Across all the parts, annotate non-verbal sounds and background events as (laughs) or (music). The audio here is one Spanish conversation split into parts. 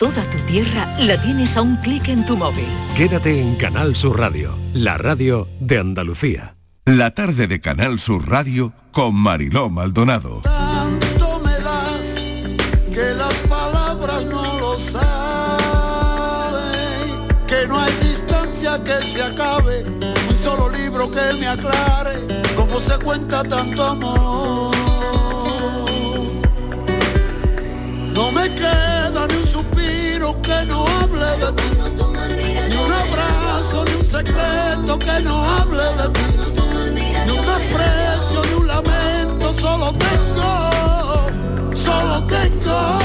Toda tu tierra la tienes a un clic en tu móvil. Quédate en Canal Sur Radio, la radio de Andalucía. La tarde de Canal Sur Radio con Mariló Maldonado. Tanto me das que las palabras no lo saben, que no hay distancia que se acabe, un solo libro que me aclare cómo se cuenta tanto amor. No me queda que no hable de ti, ni un abrazo, ni un secreto que no hable de ti, ni un desprecio, ni un lamento, solo tengo, solo tengo,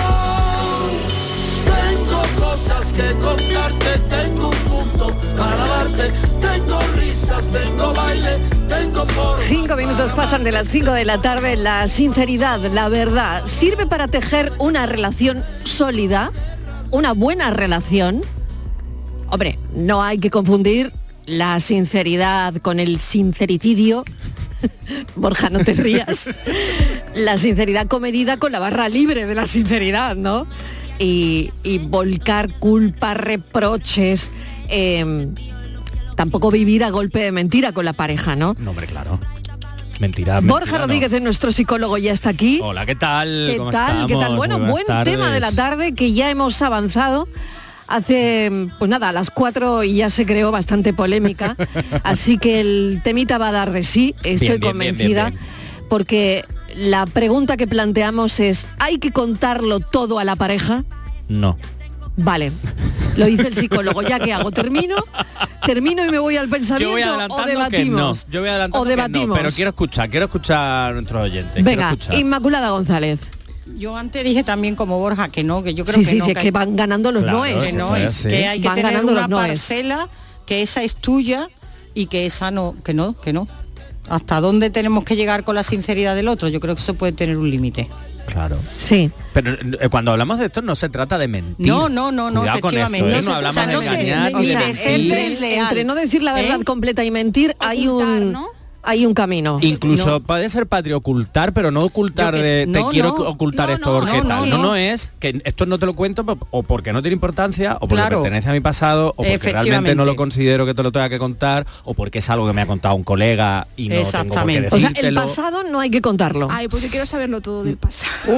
tengo cosas que contarte, tengo un mundo para darte, tengo risas, tengo baile. Cinco minutos pasan de las 5 de la tarde. La sinceridad, la verdad, sirve para tejer una relación sólida, una buena relación. Hombre, no hay que confundir la sinceridad con el sincericidio. (laughs) Borja, no te rías. La sinceridad comedida con la barra libre de la sinceridad, ¿no? Y, volcar culpa, reproches. eh, tampoco vivir a golpe de mentira con la pareja, ¿no? No, hombre, claro. Mentira. Borja mentira, no. Rodríguez es nuestro psicólogo, ya está aquí. Hola, ¿qué tal? ¿Qué ¿Cómo tal? ¿Qué tal? Bueno, buenas buen tema de la tarde que ya hemos avanzado. Hace, pues nada, a las cuatro y ya se creó bastante polémica. (laughs) así que el temita va a dar de sí, estoy Bien, bien, bien, convencida. bien, Porque la pregunta que planteamos es, ¿hay que contarlo todo a la pareja? No. Vale, lo dice el psicólogo. ¿Ya qué hago? ¿Termino? (laughs) ¿Termino y me voy al pensamiento Yo voy o adelantando que no. debatimos? Yo voy adelantando o que debatimos. no, pero quiero escuchar, quiero escuchar a nuestros oyentes. Venga. Inmaculada González. Yo antes dije también como Borja que no, que yo creo Sí, que sí, no. sí, es que van ganando los Claro, noes. que no es, sí. que hay que Van tener ganando una noes. parcela, que esa es tuya y que esa no, que no, que no. ¿Hasta dónde tenemos que llegar con la sinceridad del otro? Yo creo que eso puede tener un límite. Claro. Sí. Pero eh, cuando hablamos de esto no se trata de mentir. No, no, no, no, Cuidado con efectivamente. esto, ¿eh? No No, hablamos no de se- engañar ni de ser entre no decir la verdad ¿Eh? completa y mentir hay un hay un camino. Incluso No. puede ser patrio ocultar, pero no ocultar de te No, quiero no. ocultar No, esto porque no, tal. no, No, es que esto no te lo cuento o porque no tiene importancia o porque Claro. pertenece a mi pasado o porque realmente no lo considero que te lo tenga que contar o porque es algo que me ha contado un colega y no tengo por qué Exactamente. O sea, el pasado no hay que contarlo. Ay, pues yo quiero saberlo todo del pasado. (laughs) Tú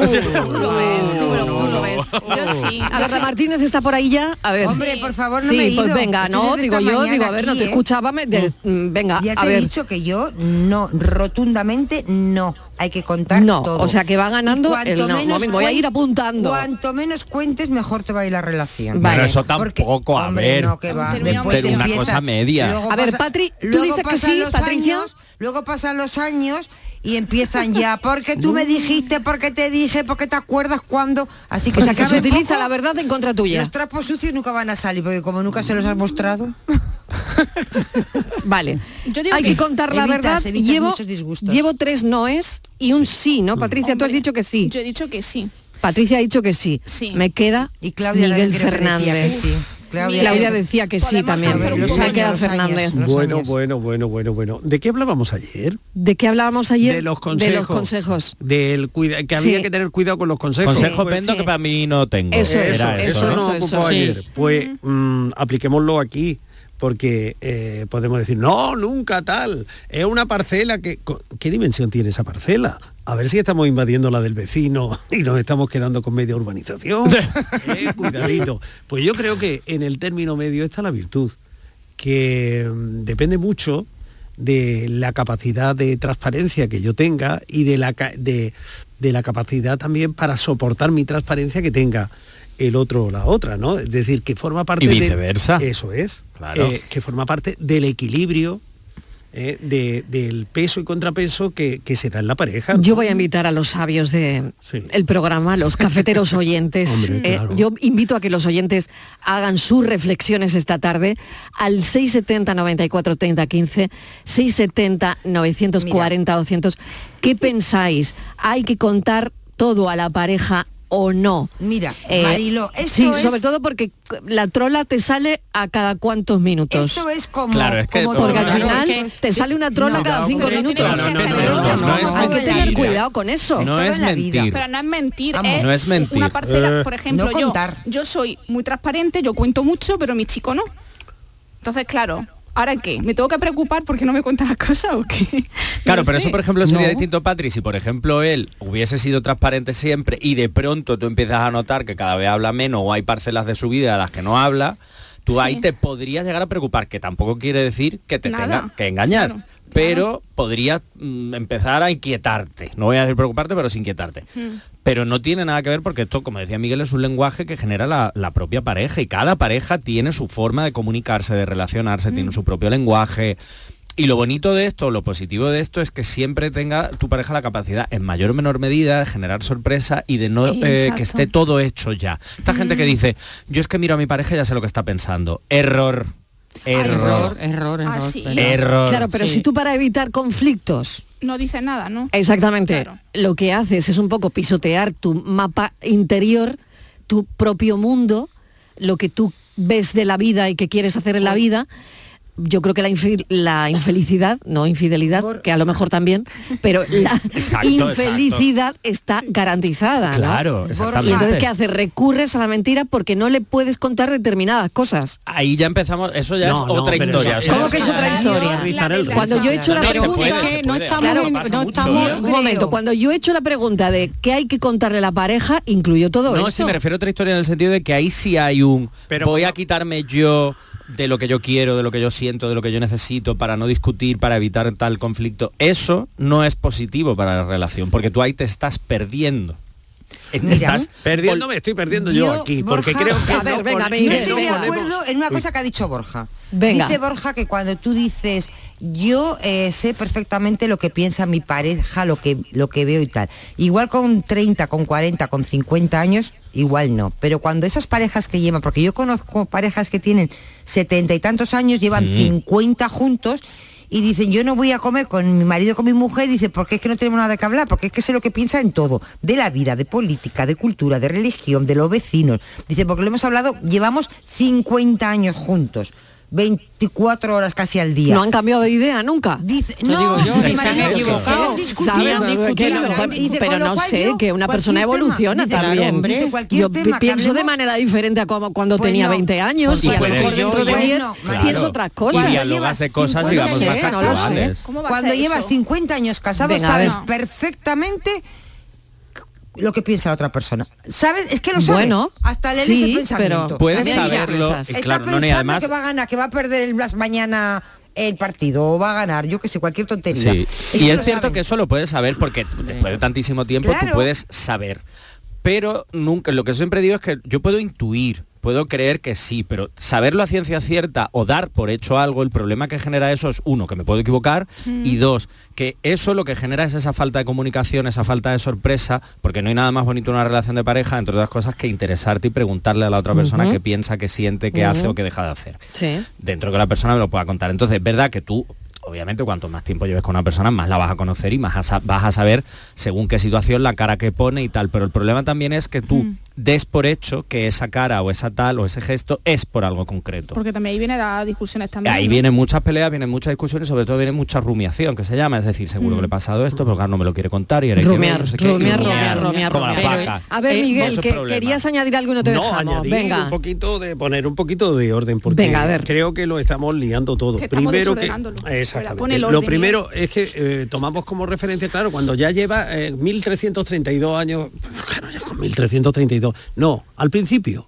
lo ves, tú lo, tú lo ves. Yo sí. A ver. Me está por ahí ya. A ver. Hombre, por favor, no sí, me he pues venga, no, digo yo, digo, a ver, no te ¿eh? escuchaba, mm, venga, Ya te a he ver. dicho que yo no, rotundamente no. Hay que contar No, todo. o sea que va ganando el no. menos Momento, voy a ir apuntando. Cuanto menos cuentes, mejor te va a ir la relación. Vale. Bueno, eso Porque, tampoco, a hombre, ver. no, que va. Después pero una empieza- cosa media. luego A ver, Patri, tú luego dices que pasan sí, los Patricia. años, luego pasan los años y empiezan ya, (laughs) porque tú me dijiste, porque te dije, porque te acuerdas cuando. Así que O sea que se utiliza poco, la verdad en contra tuya. Los trapos sucios nunca van a salir, porque como nunca se los has mostrado. (laughs) (laughs) Vale. Yo digo Hay que contar la Evitas, verdad. evitas Llevo, llevo tres noes y un sí, ¿no? Patricia, tú has dicho que sí. Yo he dicho que sí. Patricia ha dicho que sí. Sí. Me queda Y Claudia Miguel que Fernández. sí. Claudia, Claudia decía que sí también. Los años, Fernández. los Bueno, años. bueno, bueno, bueno, bueno. ¿De qué hablábamos ayer? ¿De qué hablábamos ayer? De los consejos. De los consejos. Del cuida que había Sí. que tener cuidado con los consejos. Consejos Pues, vendo sí. que para mí no tengo. Eso es, Era eso, eso, ¿no? eso, ocupó eso. ayer. Pues mm, apliquémoslo aquí porque eh, podemos decir, no, nunca tal. Es una parcela que... ¿Qué dimensión tiene esa parcela? A ver si estamos invadiendo la del vecino (laughs) y nos estamos quedando con media urbanización. (laughs) Eh, cuidadito. Pues yo creo que en el término medio está la virtud, que mm, depende mucho de la capacidad de transparencia que yo tenga y de la, de, de la capacidad también para soportar mi transparencia que tenga el otro o la otra, ¿no? Es decir, que forma parte Y de- viceversa. eso es. Claro. Eh, que forma parte del equilibrio eh, de- del peso y contrapeso que, que se da en la pareja. Yo voy a invitar a los sabios del Sí. programa, los cafeteros (laughs) oyentes. Hombre, Eh, claro. yo invito a que los oyentes hagan sus reflexiones esta tarde al 670 94 30 15, 670 940 200. ¿Qué pensáis? ¿Hay que contar todo a la pareja o no. Mira, Eh, Marilo, esto sí, es- sobre todo porque la trola te sale a cada cuantos minutos. Esto es como, Claro, es que como porque al final te sí, sale una trola no, cada cinco minutos. Hay que tener cuidado con eso. No todo es mentir. Pero no es mentir, Vamos. es, No es mentir. una parcela, Eh. por ejemplo, No yo, yo soy muy transparente, yo cuento mucho, pero mi chico no. Entonces, claro, ¿ahora qué? ¿Me tengo que preocupar porque no me cuenta las cosas o qué? (laughs) Claro, pero sé. eso por ejemplo sería No. distinto, Patri, si por ejemplo él hubiese sido transparente siempre y de pronto tú empiezas a notar que cada vez habla menos o hay parcelas de su vida a las que no habla, tú Sí. ahí te podrías llegar a preocupar, que tampoco quiere decir que te Nada. tenga que engañar. Claro, Pero podría mm, empezar a inquietarte. No voy a decir preocuparte, pero sí inquietarte. Hmm. Pero no tiene nada que ver porque esto, como decía Miguel, es un lenguaje que genera la, la propia pareja y cada pareja tiene su forma de comunicarse, de relacionarse, tiene su propio lenguaje. Y lo bonito de esto, lo positivo de esto es que siempre tenga tu pareja la capacidad, en mayor o menor medida, de generar sorpresa y de no eh, que esté todo hecho ya. Esta gente que dice, yo es que miro a mi pareja y ya sé lo que está pensando. Error. Error. Error, error, error. Ah, sí. Error. Claro, pero Sí. si tú para evitar conflictos No dice nada, ¿no? Exactamente. Claro. Lo que haces es un poco pisotear tu mapa interior, tu propio mundo, lo que tú ves de la vida y que quieres hacer en la vida. Yo creo que la, infi- la infelicidad, no infidelidad, que a lo mejor también, pero la (laughs) Exacto, infelicidad está garantizada. ¿no? Claro, Y exactamente. entonces, ¿qué haces? Recurres a la mentira porque no le puedes contar determinadas cosas. Ahí ya empezamos, eso ya No, es no, otra historia. eso- o sea, ¿Cómo que es eso otra historia? Cuando yo he hecho la No, pregunta... puede, no estamos Claro, no estamos- Un momento, cuando yo he hecho la pregunta de qué hay que contarle a la pareja, incluyo todo No, esto. sí, me refiero a otra historia en el sentido de que ahí sí hay un Pero voy a quitarme yo de lo que yo quiero, de lo que yo siento, de lo que yo necesito para no discutir, para evitar tal conflicto. Eso no es positivo para la relación, porque tú ahí te estás perdiendo. Eh, Mira, estás Perdiéndome, estoy perdiendo yo, Yo, aquí, porque creo que a ver, no venga, No estoy de venga. acuerdo en una cosa que ha dicho Borja. Venga. Dice Borja que cuando tú dices yo eh, sé perfectamente lo que piensa mi pareja, lo que, lo que veo y tal. Igual con 30, con 40, con 50 años, igual no. Pero cuando esas parejas que llevan, porque yo conozco parejas que tienen 70 y tantos años, llevan Mm. 50 juntos y dicen yo no voy a comer con mi marido con mi mujer dice porque es que no tenemos nada que hablar porque es que sé lo que piensa en todo de la vida de política de cultura de religión de los vecinos dice porque lo hemos hablado llevamos 50 años juntos 24 horas casi al día No han cambiado de idea nunca. Dice, no, digo yo, se han equivocado. Pero no- sé, yo, que una persona evoluciona dice, también. hombre, dice, Yo tema pienso de manera diferente a como cuando Pues tenía no. 20 años Pues y a lo mejor yo- dentro de yo- 10 no, Claro. pienso otras Y cosas. Llevas de cosas, 50 digamos, años más casados, no lo sé. actuales. ¿Cómo va a Cuando llevas eso? 50 años casado sabes perfectamente lo que piensa la otra persona. ¿Sabes? Es que lo sabes. Bueno, hasta leer sí, ese pensamiento. pero Puedes saberlo, Está claro, no, pensando además que va a ganar, que va a perder el Blas mañana el partido o va a ganar, yo que sé, cualquier tontería. Sí. Es y es cierto saben. que eso lo puedes saber porque después de tantísimo tiempo Claro. tú puedes saber. Pero nunca, lo que siempre digo es que yo puedo intuir, puedo creer que sí, pero saberlo a ciencia cierta o dar por hecho algo, el problema que genera eso es uno, que me puedo equivocar, y dos, que eso lo que genera es esa falta de comunicación, esa falta de sorpresa, porque no hay nada más bonito en una relación de pareja, entre otras cosas, que interesarte y preguntarle a la otra persona qué piensa, qué siente, qué hace o qué deja de hacer Sí. dentro que la persona me lo pueda contar. Entonces, es verdad que tú, obviamente, cuanto más tiempo lleves con una persona, más la vas a conocer y más a vas a saber según qué situación, la cara que pone y tal. Pero el problema también es que tú des por hecho que esa cara o esa tal o ese gesto es por algo concreto. Porque también ahí vienen las discusiones también. Ahí ¿no? vienen muchas peleas, vienen muchas discusiones, sobre todo viene mucha rumiación, que se llama, es decir, seguro que le he pasado esto, pero claro, no me lo quiere contar y Rumiar, rumiar, rumiar, rumiar. A ver, Eh, Miguel, que querías añadir algo y no te no, dejamos. añadir Venga. un poquito de poner un poquito de orden porque Venga, a ver. creo que lo estamos liando todo. Que primero que exactamente. Lo primero es que eh, tomamos como referencia, claro, cuando ya lleva eh, 1332 años, (laughs) claro, ya con 1332. No, al principio.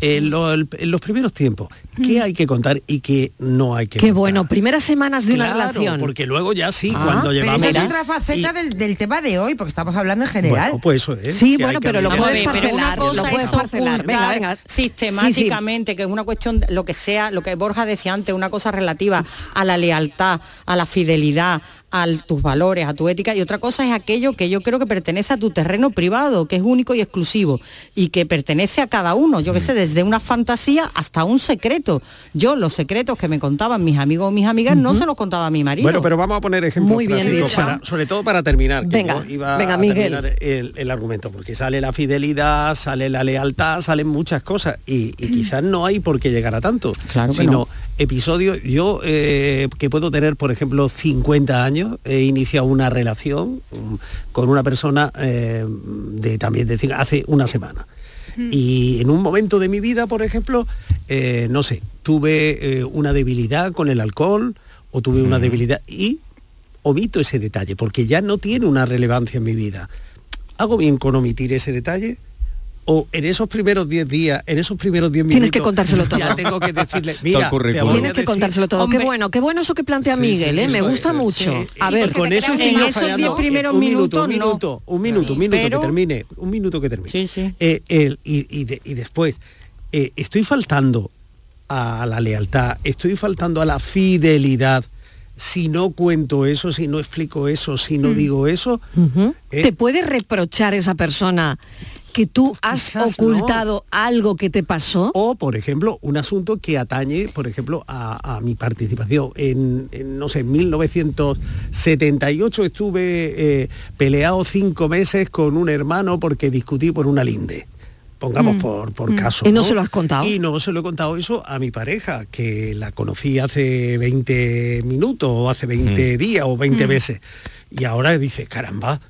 En, lo- el- en los primeros tiempos, ¿qué hay que contar y qué no hay que Qué contar? bueno, primeras semanas de una relación. porque luego ya sí, Ah, cuando Pero llevamos... esa es otra faceta y- del, del tema de hoy, porque estamos hablando en general. Bueno, pues eso es. Sí, que bueno, pero lo puedes pero una parcelar, lo puedes es parcelar. Venga, venga. sistemáticamente, que es una cuestión, lo que sea, lo que Borja decía antes, una cosa relativa a la lealtad, a la fidelidad, a tus valores, a tu ética, y otra cosa es aquello que yo creo que pertenece a tu terreno privado, que es único y exclusivo, y que pertenece a cada uno, yo que sé, desde una fantasía hasta un secreto. Yo los secretos que me contaban mis amigos o mis amigas no se los contaba a mi marido. Bueno, pero vamos a poner ejemplos Muy bien prácticos para- sobre todo para terminar, que Venga, yo iba venga, a terminar el, el argumento, porque sale la fidelidad, sale la lealtad, salen muchas cosas y, y quizás no hay por qué llegar a tanto, Claro sino no. episodios. Yo eh, que puedo tener, por ejemplo, 50 años, he iniciado una relación con una persona eh, de también de cin- hace una semana. Y en un momento de mi vida, por ejemplo, eh, no sé, tuve eh, una debilidad con el alcohol o tuve una debilidad y omito ese detalle porque ya no tiene una relevancia en mi vida. ¿Hago bien con omitir ese detalle? ¿O en esos primeros 10 días, en esos primeros 10 minutos... Tienes que contárselo todo. Ya tengo que decirle, mira, currículum. te voy a Tienes que decir- contárselo todo. Hombre, qué bueno, qué bueno eso que plantea Miguel, ¿eh? sí, me gusta sí, mucho. sí. A Sí, ver, con eso en esos fallando. 10 primeros un minuto, un minutos, no. minuto, un minuto, un minuto Pero- que termine, un minuto que termine. Sí, sí. Eh, el- y, y de- y después, eh, estoy faltando a la lealtad, estoy faltando a la fidelidad. Si no cuento eso, si no explico eso, si no digo eso, eh, ¿te puede reprochar esa persona que tú has quizás ocultado algo que te pasó? O, por ejemplo, un asunto que atañe, por ejemplo, a, a mi participación. En, en, no sé, en 1978 estuve eh, peleado cinco meses con un hermano porque discutí por una linde. Pongamos por, por caso. Mm. ¿Y no se lo has contado? Y no se lo he contado eso a mi pareja, que la conocí hace 20 minutos, o hace 20 días, o Mm. 20 meses. Y ahora dice, caramba.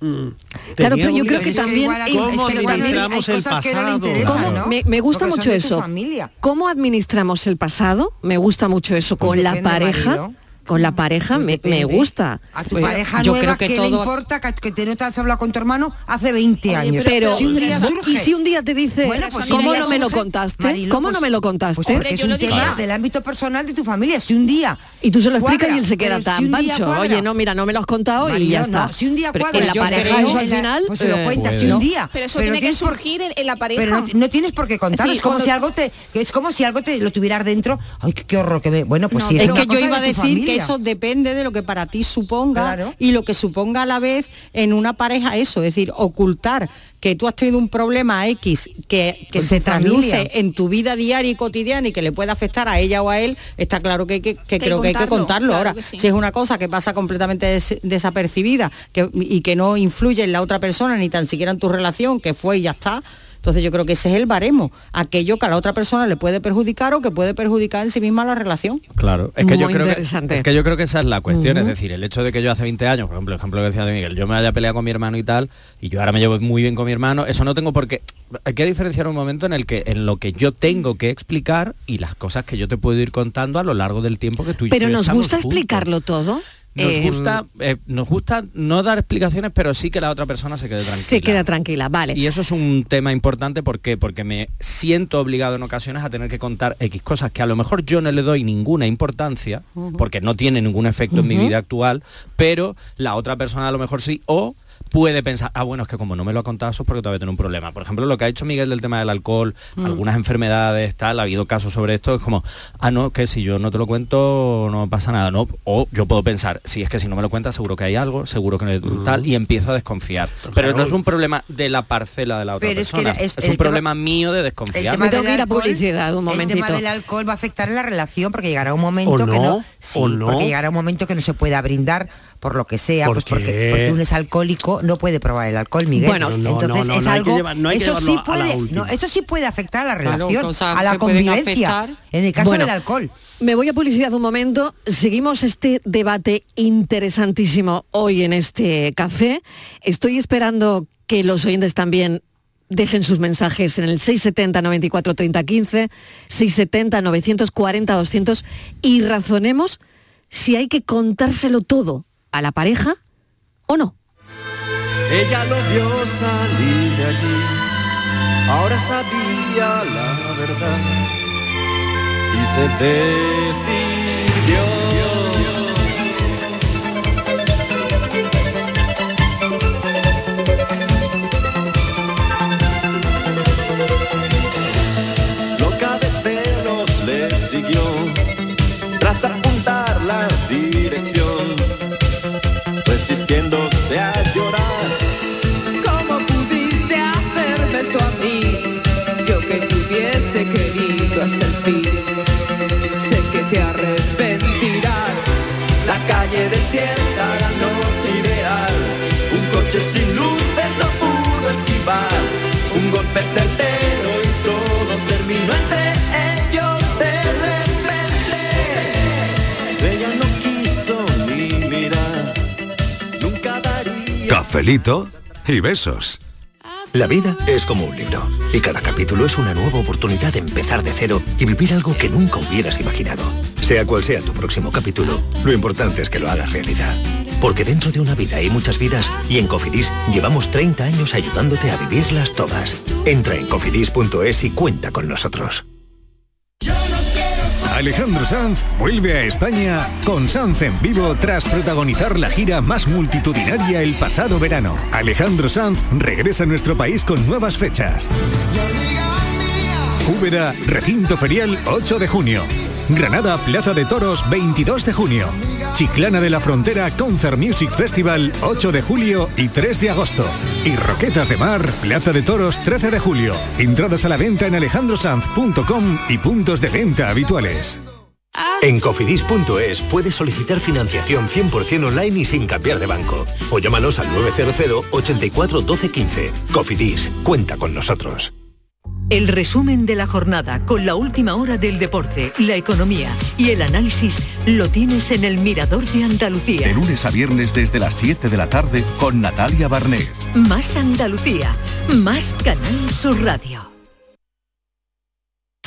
Mm, Claro, pero yo creo obligación". que que también- ¿Cómo es que igual hay- administramos hay el cosas que no le pasado? interesan, ¿Cómo? ¿no? Me, me gusta mucho eso. familia. ¿Cómo administramos el pasado? Me gusta mucho eso. Con Pues la pareja. marido. Con la pareja Pues me, me gusta. A tu Pues pareja yo nueva, creo que ¿qué le importa que, que te no te has hablado con tu hermano hace 20 años? Pero, si un día ¿y si un día te dice, Bueno, pues ¿cómo día no me lo contaste? Marilo, ¿Cómo pues- no me lo contaste? Pues porque es un tema diría. del ámbito personal de tu familia. Si un día y tú se lo explicas cuadra, y él se queda tan si pancho. cuadra- Oye, no, mira, no me lo has contado y ya no, está. si un día cuadra, en la pareja creo eso al final... Pues se lo eh, cuentas si un día. Pero eso tiene que surgir en, la pareja. Pero no, no tienes por qué contar, Sí, es como si algo te es como si algo te lo tuvieras dentro. Ay, qué, horror que me. Bueno, pues No, si es, que yo iba a decir eso depende de lo que para ti suponga Claro. y lo que suponga a la vez en una pareja eso, es decir, ocultar que tú has tenido un problema X que, que se trasluce en tu vida diaria y cotidiana y que le puede afectar a ella o a él, está claro que, hay que, creo que hay que contarlo, claro Ahora, sí. si es una cosa que pasa completamente des- desapercibida que, y que no influye en la otra persona ni tan siquiera en tu relación, que fue y ya está, entonces yo creo que ese es el baremo, aquello que a la otra persona le puede perjudicar o que puede perjudicar en sí misma la relación. Claro, es que yo creo que interesante. es que yo creo que esa es la cuestión, es decir, el hecho de que yo hace 20 años, por ejemplo, el ejemplo que decía de Miguel, yo me haya peleado con mi hermano y tal, y yo ahora me llevo muy bien con mi hermano, eso no tengo por qué hay que diferenciar un momento en el que en lo que yo tengo que explicar y las cosas que yo te puedo ir contando a lo largo del tiempo que tú y Pero yo nos gusta juntos. explicarlo todo. Nos Eh, gusta, eh, nos gusta no dar explicaciones, pero sí que la otra persona se quede tranquila. Se queda tranquila, vale. Y eso es un tema importante ¿por qué? porque me siento obligado en ocasiones a tener que contar X cosas que a lo mejor yo no le doy ninguna importancia, porque no tiene ningún efecto en mi vida actual, pero la otra persona a lo mejor sí, o puede pensar, ah, bueno, es que como no me lo ha contado eso es porque todavía tiene un problema. Por ejemplo, lo que ha dicho Miguel del tema del alcohol, algunas enfermedades, tal, ha habido casos sobre esto, es como, ah, no, que si yo no te lo cuento no pasa nada, ¿no? O yo puedo pensar, si es que si no me lo cuentas seguro que hay algo, seguro que no tal, y empiezo a desconfiar. Pero no es un problema de la parcela de la otra Pero es que persona, la- es, es- un el tema- problema mío de desconfiar. Me tengo del que ir a alcohol- publicidad, un El momentito. tema del alcohol va a afectar en la relación porque llegará un momento ¿O que no? no, sí, ¿O no? porque llegará un momento que no se pueda brindar por lo que sea, ¿Por pues porque, porque uno es alcohólico, no puede probar el alcohol, Miguel. Bueno, No, no, entonces no, no, es algo, llevar- eso sí puede, eso sí puede afectar a la Claro, relación, a la convivencia. En el caso Bueno, del alcohol. Me voy a publicidad un momento. Seguimos este debate interesantísimo hoy en este café. Estoy esperando que los oyentes también dejen sus mensajes en el 670 94 30 15, 670 940 200 y razonemos si hay que contárselo todo a la pareja o no. Ella lo vio salir de allí, ahora sabía la verdad y se decidió. Desierta, la noche ideal. Un coche sin luces no pudo esquivar. Un golpe certero y todo terminó entre ellos de repente. Ella no quiso ni mirar. Nunca daría. Cafelito y besos. La vida es como un libro y cada capítulo es una nueva oportunidad de empezar de cero y vivir algo que nunca hubieras imaginado. Sea cual sea tu próximo capítulo, lo importante es que lo hagas realidad. Porque dentro de una vida hay muchas vidas y en Cofidis llevamos 30 años ayudándote a vivirlas todas. Entra en cofidis.es y cuenta con nosotros. Alejandro Sanz vuelve a España con Sanz en vivo tras protagonizar la gira más multitudinaria el pasado verano. Alejandro Sanz regresa a nuestro país con nuevas fechas. Úbeda, recinto ferial 8 de junio. Granada, Plaza de Toros 22 de junio. Chiclana de la Frontera Concert Music Festival 8 de julio y 3 de agosto. Y Roquetas de Mar, Plaza de Toros 13 de julio. Entradas a la venta en alejandrosanz.com y puntos de venta habituales. En cofidis.es puedes solicitar financiación 100% online y sin cambiar de banco. O llámanos al 900 84 12 15. Cofidis, cuenta con nosotros. El resumen de la jornada con la última hora del deporte, la economía y el análisis lo tienes en el Mirador de Andalucía. De lunes a viernes desde las 7 de la tarde con Natalia Barnés. Más Andalucía, más Canal Sur Radio.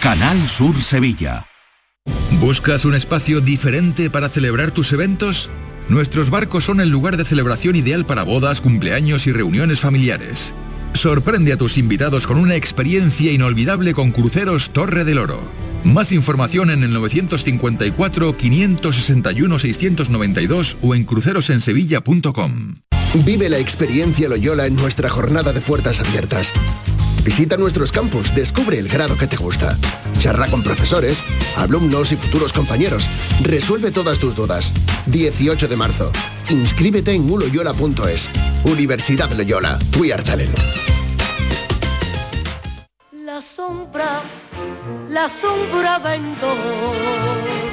Canal Sur Sevilla. ¿Buscas un espacio diferente para celebrar tus eventos? Nuestros barcos son el lugar de celebración ideal para bodas, cumpleaños y reuniones familiares. Sorprende a tus invitados con una experiencia inolvidable con Cruceros Torre del Oro. Más información en el 954-561-692 o en crucerosensevilla.com. Vive la experiencia Loyola en nuestra jornada de puertas abiertas. Visita nuestros campus, descubre el grado que te gusta. Charla con profesores, alumnos y futuros compañeros. Resuelve todas tus dudas. 18 de marzo. Inscríbete en uloyola.es. Universidad Loyola. We are talent. La sombra, la sombra vendo.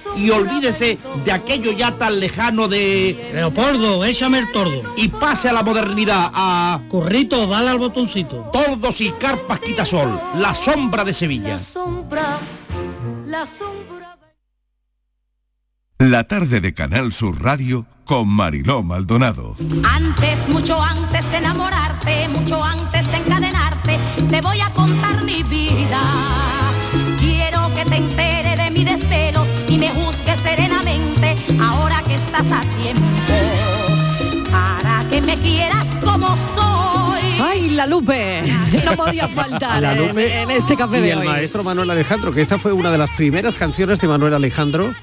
y olvídese de aquello ya tan lejano de Leopoldo, échame el tordo. y pase a la modernidad a Currito, dale al botoncito. Tordos y Carpas Quitasol, la sombra de Sevilla. Sombra, la sombra. La tarde de Canal Sur Radio con Mariló Maldonado. Antes, mucho antes de enamorarte, mucho antes de encadenarte, te voy a contar mi vida. Ahora que estás a tiempo. Para que me quieras como soy. ¡Ay, la Lupe! No podía faltar La en- Lupe en este café y de el hoy. maestro Manuel Alejandro, que esta fue una de las primeras canciones de Manuel Alejandro.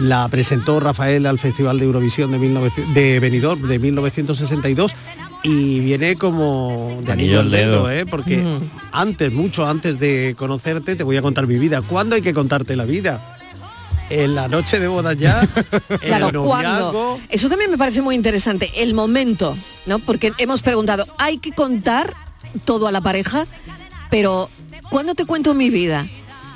La presentó Rafael al Festival de Eurovisión de, 19 de Benidorm de 1962 y viene como de anillo al dedo, ¿eh? porque Mm. antes, mucho antes de conocerte, te voy a contar mi vida. ¿Cuándo hay que contarte la vida? En la noche de bodas ya, (laughs) Claro, el. Eso también me parece muy interesante, el momento, ¿no? Porque hemos preguntado, ¿hay que contar todo a la pareja? Pero, ¿cuándo te cuento mi vida?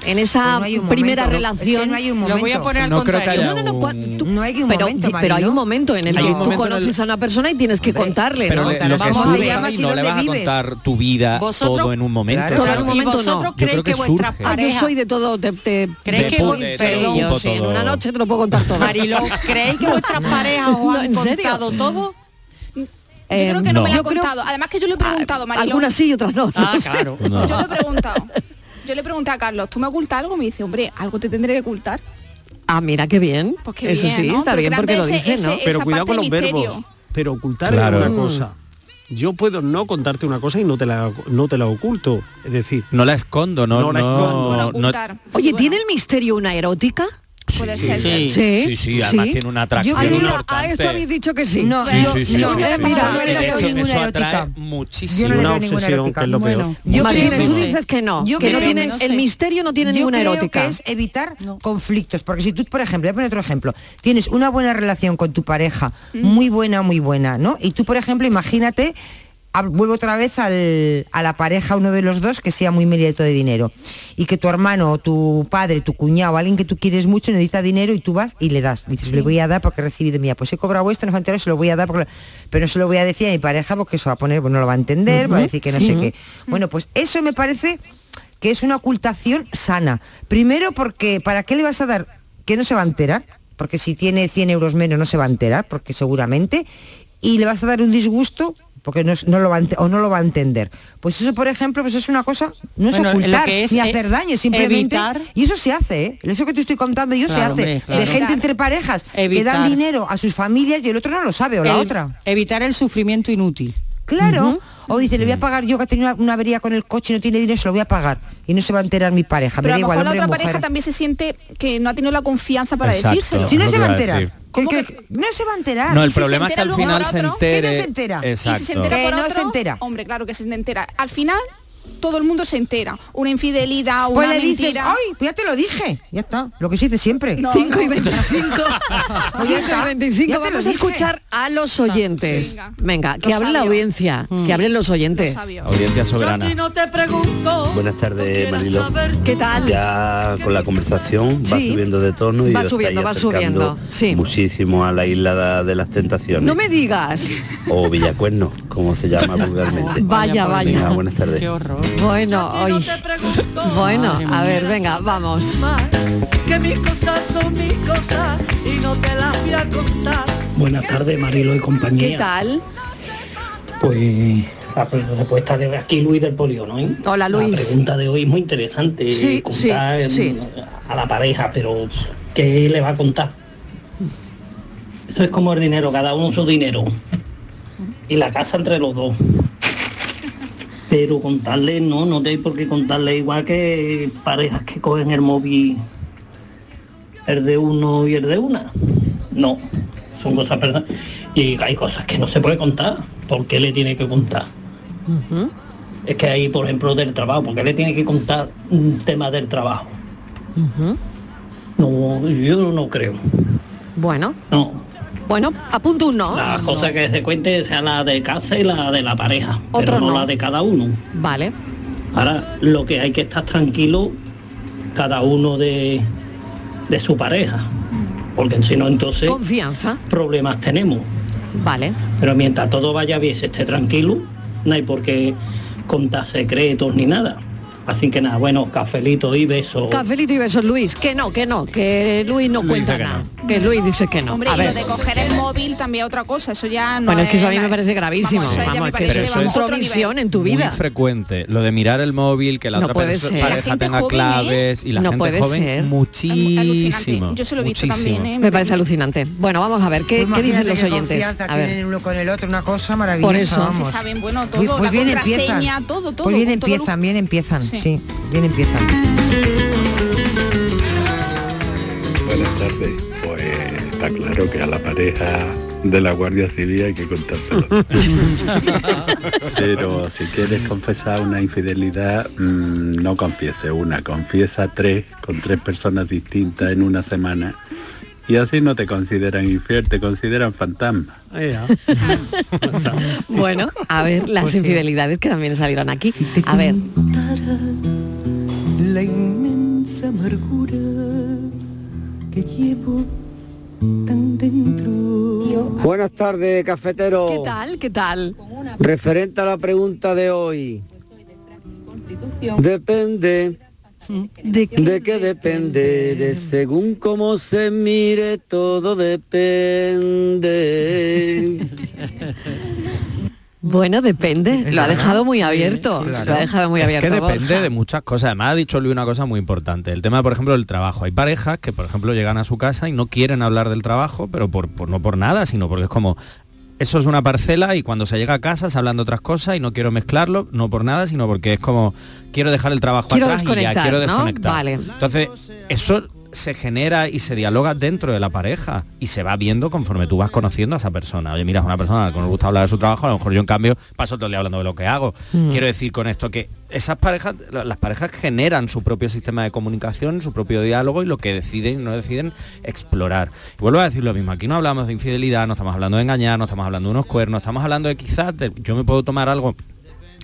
En esa Pues no primera momento, es que relación. no hay un Lo voy a momento. poner al no contrario. no, no, no, cua- tú- No hay un pero, momento, pero hay un momento en el que tú momento el- conoces a una persona y tienes que contarle, Pero ¿no? le- lo que Vamos a surge ver. ahí no le vas a contar tu vida Vosotros- todo en un momento. Claro, todo en un Yo momento creo no. que vuestras Ah, yo soy de todo, te, te ¿Crees que puedo- voy- sí, perdón, yo sí, en una noche te lo puedo contar todo. Mariló, ¿creéis que vuestras parejas os han contado todo? Yo creo que no, no. me lo han contado. Además que yo le he preguntado, Mariló. Algunas sí y otras no. Ah, claro. Yo le he preguntado. Yo le pregunté a Carlos, ¿tú me ocultas algo? Me dice, hombre, algo te tendré que ocultar. Ah, mira qué bien. Pues qué Eso bien, sí, ¿no? está Pero bien porque lo ese- dices, ¿no? ese- pero cuidado con los misterio. verbos. Pero ocultar Claro. es una cosa. Yo puedo no contarte una cosa y no te la, no te la oculto. Es decir, No la escondo, no, No la escondo. no, Oye. ¿tiene el misterio una erótica? Puede Sí, ser. sí, sí, sí, además tiene una atracción importante. a esto habéis dicho que sí. No, Sí, sí, sí, no, sí, sí, mira, sí. no le De veo hecho, ninguna eso erótica. muchísimo. Yo no Una obsesión, que es lo peor. Bueno, Yo creo, tú no sé. dices que no, Yo que no creo tiene, no sé. el misterio no tiene Yo ninguna creo erótica. que es evitar conflictos, porque si tú, por ejemplo, voy a poner otro ejemplo, tienes una buena relación con tu pareja, muy buena, muy buena, ¿no? Y tú, por ejemplo, imagínate, vuelvo otra vez al- a la pareja, uno de los dos, que sea muy mérito de dinero, y que tu hermano, o tu padre, tu cuñado, alguien que tú quieres mucho, necesita dinero y tú vas y le das. Y dices, le voy a dar porque he recibido mía, pues he cobrado esto, no enterar, se lo voy a dar, porque... pero no se lo voy a decir a mi pareja porque se va a poner, pues no lo va a entender, va a decir que no sí. sé qué. Bueno, pues eso me parece que es una ocultación sana. Primero porque, ¿para qué le vas a dar? Que no se va a enterar, porque si tiene 100 euros menos no se va a enterar, porque seguramente, y le vas a dar un disgusto porque no, es- no lo va o no lo va a entender. Pues eso, por ejemplo, pues es una cosa, no es Bueno, ocultar, que es, ni eh, hacer daño, simplemente. evitar- Y eso se hace, ¿eh? Eso que te estoy contando yo se hace. hombre, claro. De gente entre parejas que dan dinero a sus familias y el otro no lo sabe, o la El- otra. Evitar el sufrimiento inútil. Claro. O dice, le voy a pagar yo que ha tenido una, una avería con el coche y no tiene dinero, se lo voy a pagar. Y no se va a enterar mi pareja. Pero me a da lo igual, mejor la hombre otra mujer. pareja también se siente que no ha tenido la confianza para Exacto. decírselo. Si no se va a enterar. decir. ¿Qué- ¿Cómo qué- no se va a enterar. No, Y el si se problema es que entera al luego final se otro, entere. que no se entera. Y si se Exacto. entera Que por no otro, se entera. Hombre, claro que se entera. Al final, todo el mundo se entera. Una infidelidad, una Pues le dices, mentira. ay, pues ya te lo dije. Ya está. Lo que se dice siempre. No, 5 y no. 25. (laughs) Pues 5 ya y está. 25. Ya te lo Vamos a escuchar a los oyentes. Venga. Venga, que hable la audiencia, que hablen los oyentes. Lo. Audiencia soberana. no te pregunto. Buenas tardes, Marilo. ¿Qué tal? Ya con la conversación va subiendo de tono y Va subiendo, va subiendo, sí. muchísimo a la isla de las tentaciones No me digas. o Villacuerno, como se llama vulgarmente. Vaya, vaya. Venga, buenas tardes. Qué horror. Bueno, hoy. (laughs) Bueno, a ver, venga, vamos. Que mis cosas son mis cosas y no te las voy a contar. Buenas tardes, Marilo y ¿Qué compañía. tal? Pues la respuesta de aquí Luis del Polígono. ¿eh? Hola, Luis. La pregunta de hoy es muy interesante. Sí, contar sí, sí. a la pareja, pero ¿qué le va a contar? Eso es como el dinero, cada uno su dinero. Y la casa entre los dos. Pero contarle, no, no hay por qué contarle igual que parejas que cogen el móvil el de uno y el de una. No, son cosas personales. Y hay cosas que no se puede contar. ¿Por qué le tiene que contar? Es que hay, por ejemplo, del trabajo. ¿Por qué le tiene que contar un tema del trabajo? No, yo no creo. Bueno, No, bueno, apunto un no. las cosas que se cuente sea la de casa y la de la pareja, Otro pero no, no. la de cada uno. Vale. Ahora, lo que hay que estar tranquilo cada uno de, de su pareja, porque si no, entonces Confianza. problemas tenemos. Vale. Pero mientras todo vaya bien, se esté tranquilo, no hay por qué contar secretos ni nada. Así que nada, bueno, cafelito y besos. Cafelito y besos, Luis. Que no, que no, que Luis no Luis cuenta dice que nada. Que Luis dice que no. Hombre, A y lo de coger el móvil también otra cosa, eso ya no Bueno, es que eso a mí la- me parece gravísimo. Vamos, Vamos, me parece, eso es en tu Muy vida. frecuente. Lo de mirar el móvil, que la No otra puede ser. La pareja gente tenga joven, ¿eh? claves y la No gente puede joven ser. muchísimo. Alucinante. Yo se lo he visto muchísimo. también, ¿eh? Me parece alucinante. Bueno, vamos a ver, ¿qué, Pues qué dicen los oyentes? A ver. tienen uno con el otro, una cosa maravillosa. Por eso. Se saben, bueno, todo, Pues, pues la bien contraseña, todo, todo. Pues bien todo empiezan, bien empiezan, Sí. sí, bien empiezan. Buenas tardes. Pues está claro que a la pareja de la Guardia Civil hay que contárselo. (laughs) Pero si quieres confesar una infidelidad, mm, no confiese una, confiesa tres con tres personas distintas en una semana. Y así no te consideran infiel, te consideran fantasma. (laughs) Bueno, a ver, las Pues sí. infidelidades que también salieron aquí. A ver, La inmensa amargura que llevo tan dentro. Buenas tardes, cafetero. ¿qué tal? ¿Qué tal? Referente a la pregunta de hoy. Depende. ¿De qué? ¿De qué depende? De según cómo se mire, todo depende. (laughs) Bueno, depende. Lo ha dejado muy abierto. Lo ha dejado muy es abierto. que depende Borja. de muchas cosas. Además ha dicho Luis una cosa muy importante. El tema, por ejemplo, del trabajo. Hay parejas que, por ejemplo, llegan a su casa y no quieren hablar del trabajo, pero por, por- no por nada, sino porque es como eso es una parcela y cuando se llega a casa se hablan de otras cosas y no quiero mezclarlo, no por nada, sino porque es como quiero dejar el trabajo Quiero atrás y ya desconectar, quiero ¿no? desconectar. Vale. Entonces, eso se genera y se dialoga dentro de la pareja y se va viendo conforme tú vas conociendo a esa persona. Oye, mira, es una persona que nos gusta hablar de su trabajo, a lo mejor yo en cambio paso todo el día hablando de lo que hago. Mm. Quiero decir con esto que esas parejas, la- las parejas generan su propio sistema de comunicación, su propio diálogo y lo que deciden y no deciden explorar. Y vuelvo a decir lo mismo, aquí no hablamos de infidelidad, no estamos hablando de engañar, no estamos hablando de unos cuernos, estamos hablando de quizás, de- yo me puedo tomar algo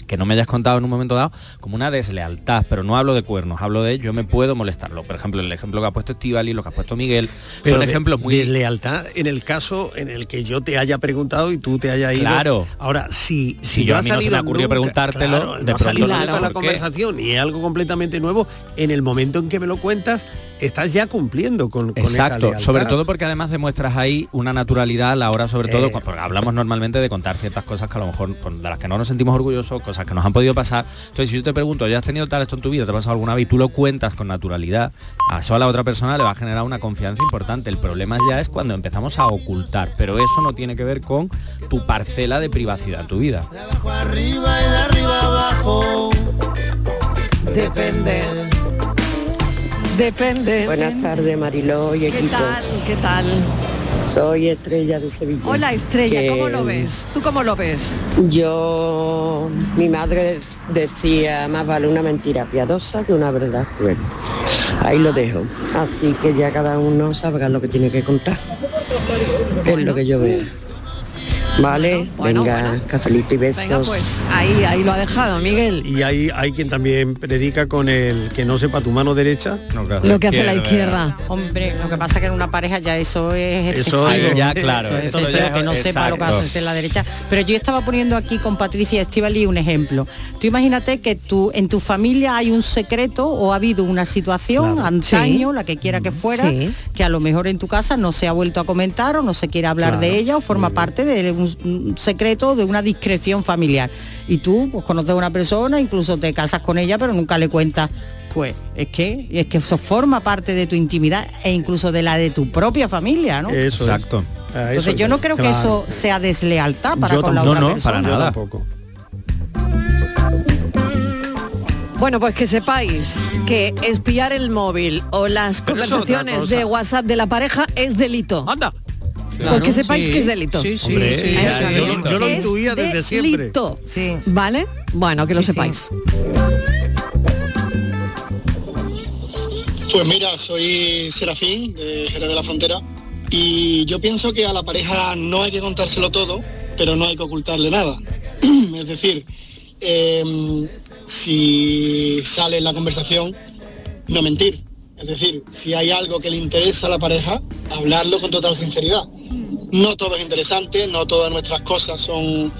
que no me hayas contado en un momento dado como una deslealtad, pero no hablo de cuernos, hablo de yo me puedo molestarlo. Por ejemplo, el ejemplo que ha puesto Estivali, lo que ha puesto Miguel, Pero son de- ejemplos muy de lealtad en el caso en el que yo te haya preguntado y tú te hayas ido. Claro. Ahora, si, Si si yo no a ha mí no se me salido ocurrió nunca, preguntártelo, claro, de no pronto salido sé la conversación y es algo completamente nuevo, en el momento en que me lo cuentas, estás ya cumpliendo con, con Exacto, sobre todo porque además demuestras ahí una naturalidad a la hora, sobre todo, Eh. cu- porque hablamos normalmente de contar ciertas cosas que a lo mejor con- de las que no nos sentimos orgullosos, cosas que nos han podido pasar. Entonces, si yo te pregunto, ¿ya has tenido tal esto en tu vida? ¿Te ha pasado alguna vez? Y tú lo cuentas con naturalidad, a eso a la otra persona le va a generar una confianza importante. El problema ya es cuando empezamos a ocultar, pero eso no tiene que ver con tu parcela de privacidad en tu vida. arriba y de arriba abajo. Depende. Depende. Buenas tardes, Mariló y ¿Qué equipo. tal? ¿Qué tal? Soy Estrella de Sevilla. Hola Estrella, Que ¿cómo lo ves? ¿Tú cómo lo ves? Yo, mi madre decía, más vale una mentira piadosa que una verdad cruel. Ahí lo dejo. Así que ya cada uno sabrá lo que tiene que contar. Es lo que yo veo. Vale, bueno, venga, cafelito y besos. Venga, pues ahí, ahí lo ha dejado Miguel. Y hay, hay quien también predica con el que no sepa tu mano derecha. Lo que hace la izquierda. Hombre, lo que pasa que en una pareja ya eso es Eso excesivo. es- ya, claro, ya que no sepa lo que hace en la derecha. Pero yo estaba poniendo aquí con Patricia Estivali un ejemplo. Tú imagínate que tú, en tu familia hay un secreto o ha habido una situación Claro. antaño, Sí. la que quiera que fuera, Sí. que a lo mejor en tu casa no se ha vuelto a comentar o no se quiere hablar de ella o forma parte de un, un secreto de una discreción familiar. Y tú pues, conoces a una persona, incluso te casas con ella, pero nunca le cuentas pues es que es que eso forma parte de tu intimidad e incluso de la de tu propia familia, ¿no? Eso es. Exacto. Ah, Entonces yo es. no creo que eso sea deslealtad para Yo con la otra No, no, persona. para nada. Tampoco. Bueno, pues que sepáis que espiar el móvil o las Pero es conversaciones de WhatsApp de la pareja es delito. Anda. Pues que sepáis sí. que es delito. Sí, sí, Hombre, sí, yo lo- yo lo Es intuía desde siempre. delito. ¿Vale? Bueno, que lo sepáis. Pues mira, soy Serafín de Jerez de la Frontera y yo pienso que a la pareja no hay que contárselo todo, pero no hay que ocultarle nada. (clears throat) es decir, em, si sale en la conversación, no mentir. Es decir, si hay algo que le interesa a la pareja, hablarlo con total sinceridad. No todo es interesante, no todas nuestras cosas son,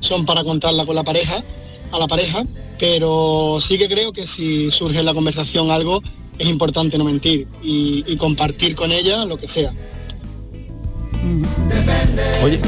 son para contarla con la pareja, a la pareja, pero sí que creo que si surge en la conversación algo, es importante no mentir y, compartir con ella lo que sea. Oye,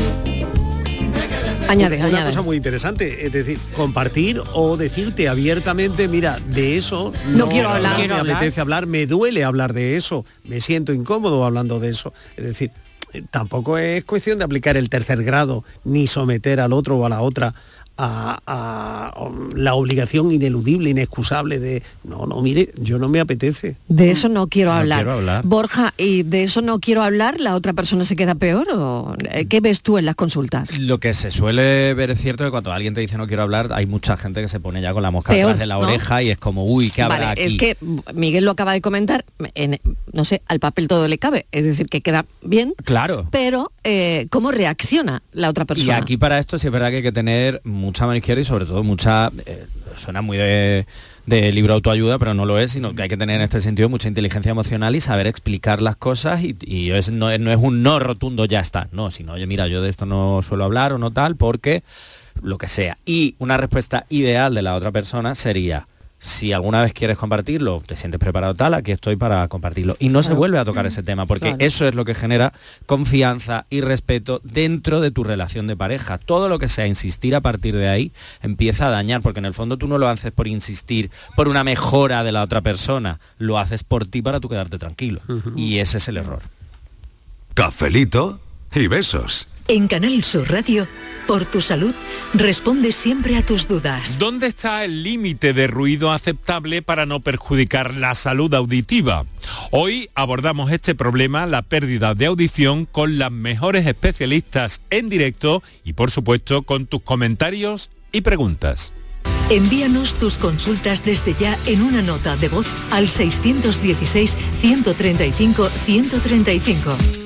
Añade, una añade. cosa muy interesante, es decir, compartir o decirte abiertamente, mira, de eso No quiero hablar. me Quiero hablar. apetece hablar, me duele hablar de eso, me siento incómodo hablando de eso. Es decir, eh, tampoco es cuestión de aplicar el tercer grado ni someter al otro o a la otra a, a- a la obligación ineludible, inexcusable de no, no, mire, yo no me apetece. De eso no quiero No hablar. quiero hablar. Borja, ¿y de eso no quiero hablar? ¿La otra persona se queda peor? ¿O eh, qué ves tú en las consultas? Lo que se suele ver es cierto que cuando alguien te dice no quiero hablar, hay mucha gente que se pone ya con la mosca Peor, detrás de la ¿no? oreja y es como, uy, ¿qué habrá Vale, aquí? es que Miguel lo acaba de comentar, en- no sé, al papel todo le cabe, es decir, que queda bien, Claro. pero eh, ¿cómo reacciona la otra Y persona? aquí para esto sí es verdad que hay que tener mucha mano izquierda y sobre todo mucha, eh, suena muy de, libro autoayuda, pero no lo es, sino que hay que tener en este sentido mucha inteligencia emocional y saber explicar las cosas y, y es- no, no es un no rotundo, ya está, no, sino, oye, mira, yo de esto no suelo hablar o no tal, porque lo que sea. Y una respuesta ideal de la otra persona sería, si alguna vez quieres compartirlo, te sientes preparado tal, aquí estoy para compartirlo. Y no se vuelve a tocar ese tema, porque Claro. eso es lo que genera confianza y respeto dentro de tu relación de pareja. Todo lo que sea insistir a partir de ahí empieza a dañar, porque en el fondo tú no lo haces por insistir, por una mejora de la otra persona, lo haces por ti para tú quedarte tranquilo. Y ese es el error. Cafelito y besos. En Canal Sur Radio, por tu salud, responde siempre a tus dudas. ¿Dónde está el límite de ruido aceptable para no perjudicar la salud auditiva? Hoy abordamos este problema, la pérdida de audición, con las mejores especialistas en directo y por supuesto con tus comentarios y preguntas. Envíanos tus consultas desde ya en una nota de voz al 616-135-135.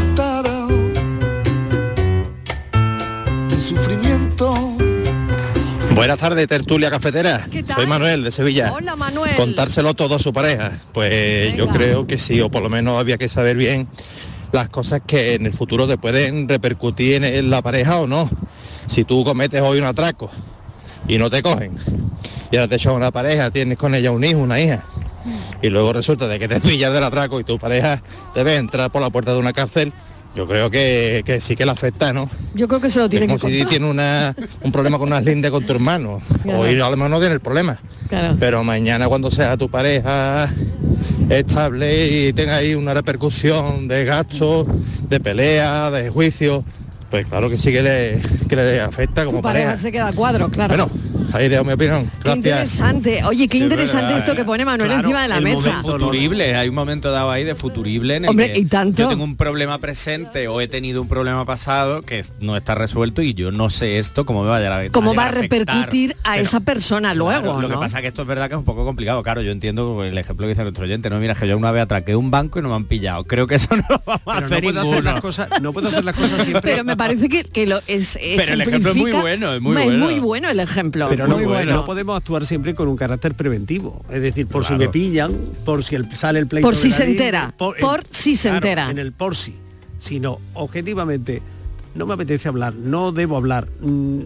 Buenas tardes, tertulia cafetera. ¿Qué tal? Soy Manuel de Sevilla. Hola Manuel. Contárselo todo a su pareja. Pues yo creo que sí, o por lo menos había que saber bien las cosas que en el futuro te pueden repercutir en, la pareja o no. Si tú cometes hoy un atraco y no te cogen, y ahora te echan una pareja, tienes con ella un hijo, una hija, y luego resulta de que te (laughs) pillas del atraco y tu pareja debe entrar por la puerta de una cárcel, yo creo que, que sí que la afecta, ¿no? Yo creo que se lo Es tiene que como si tiene una, (laughs) un problema con unas lindes con tu hermano. Claro. Hoy a lo mejor no tiene el problema. Claro. Pero mañana cuando sea tu pareja estable y tenga ahí una repercusión de gastos, de pelea, de juicio, pues claro que sí que le, que le afecta como Tu pareja pareja. se queda a cuadro, claro. Bueno, ahí dejo mi opinión. Qué Gracias. interesante. Oye, qué Sí, interesante verdad, esto ¿eh? que pone Manuel Claro, encima de la el mesa. momento futurible, hay un momento dado ahí de futurible en el Hombre, que y tanto. yo tengo un problema presente o he tenido un problema pasado que no está resuelto y yo no sé esto cómo me va a llegar a ¿Cómo va a repercutir a Pero, esa persona luego? Claro, lo que pasa es que esto es verdad que es un poco complicado. Claro, yo entiendo el ejemplo que dice nuestro oyente. No, mira, que yo una vez atraqué un banco y no me han pillado. Creo que eso no lo vamos a Pero hacer no puedo hacer las cosas, no puedo hacer las cosas (laughs) siempre. Pero me parece que, que lo es. Pero el ejemplo es muy bueno, es muy Es bueno. muy bueno el ejemplo. Pero no, muy bueno. no podemos actuar siempre con un carácter preventivo. Es decir, por Claro. si me pillan, por si el- sale el pleito. Por si se entera, por si se claro, entera. En el por si. Sino, objetivamente, no me apetece hablar, no debo hablar. mm,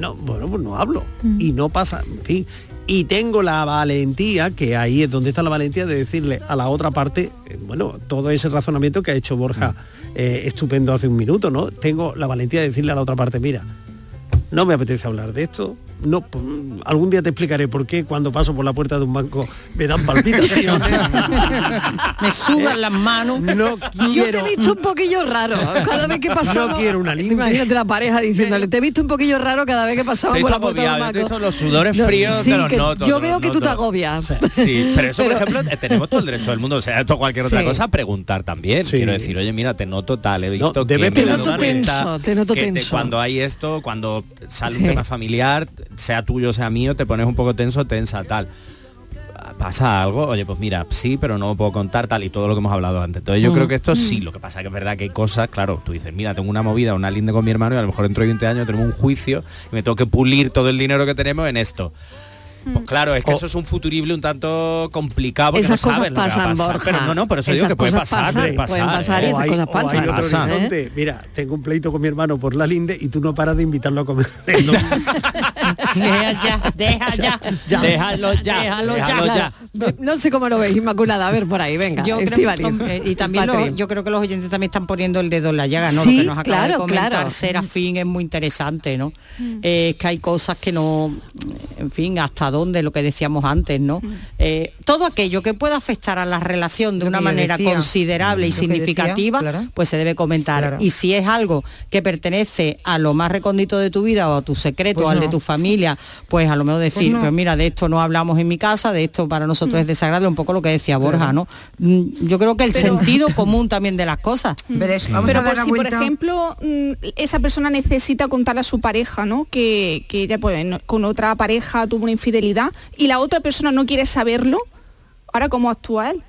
No, bueno, pues no hablo. Y no pasa, en fin. Y tengo la valentía, que ahí es donde está la valentía de decirle a la otra parte, eh, bueno, todo ese razonamiento que ha hecho Borja eh, estupendo hace un minuto, ¿no? Tengo la valentía de decirle a la otra parte, mira, no me apetece hablar de esto. No, pues, algún día te explicaré por qué cuando paso por la puerta de un banco me dan palpitaciones. (laughs) Me sudan las manos. No Yo te he visto un poquillo raro cada vez que pasamos. No quiero una linde. Imagínate la pareja diciéndole, te he visto un poquillo raro cada vez que pasamos Te he por la puerta de un te he banco. visto los sudores No, fríos, sí, te los que noto, Yo te veo los que tú te agobias. Sí, pero eso, Pero- por ejemplo, eh, tenemos todo el derecho del mundo, o sea, esto cualquier otra Sí. cosa, preguntar también. Sí. Quiero decir, oye, mira, te noto tal, he visto que Te noto tenso, te noto que te- tenso. cuando hay esto, cuando sale Sí. un tema familiar, sea tuyo, sea mío, te pones un poco tenso, tensa, tal. ¿Pasa algo? Oye, pues mira, sí, pero no puedo contar tal y todo lo que hemos hablado antes. Entonces yo Mm. creo que esto sí, lo que pasa que es verdad que hay cosas, claro, tú dices, mira, tengo una movida, una linda con mi hermano y a lo mejor dentro de 20 años tenemos un juicio y me tengo que pulir todo el dinero que tenemos en esto. Pues claro, es que O- eso es un futurible un tanto complicado porque Esas no cosas sabes lo que va a pasan, pasar. Borja. Pero no, no, por eso digo que puede cosas pasar, pasan, puede pasar. pueden pasar y ¿eh? esas o hay, cosas o hay pasan. otro Pasan. horizonte. Mira, tengo un pleito con mi hermano por la linde y tú no paras de invitarlo a comer. (laughs) (laughs) Deja ya, deja ya. Déjalo ya, Déjalo ya. déjalo ya. Claro. Ve- No sé cómo lo ves, Inmaculada. A ver por ahí, venga. Yo creo, hombre, y también yo creo que los oyentes también están poniendo el dedo en la llaga, ¿no? Sí, lo que nos acaba claro, de comentar claro. Serafín es muy interesante, ¿no? Eh, es que hay cosas que no, en fin, hasta dónde, lo que decíamos antes, ¿no? Eh, todo aquello que pueda afectar a la relación de Lo una manera decía. considerable y decía, significativa, claro. pues se debe comentar. Claro. Y si es algo que pertenece a lo más recóndito de tu vida o a tu secreto, Pues o al de tu familia, pues a lo mejor decir, no. pues mira, de esto no hablamos en mi casa, de esto para nosotros es desagradable, un poco lo que decía Borja, ¿no? Mm, Yo creo que el Pero- sentido común también de las cosas. Vamos Pero a dar por si, por ejemplo, mm, esa persona necesita contarle a su pareja, ¿no? Que, que ella pues, con otra pareja tuvo una infidelidad y la otra persona no quiere saberlo, ahora cómo actúa él.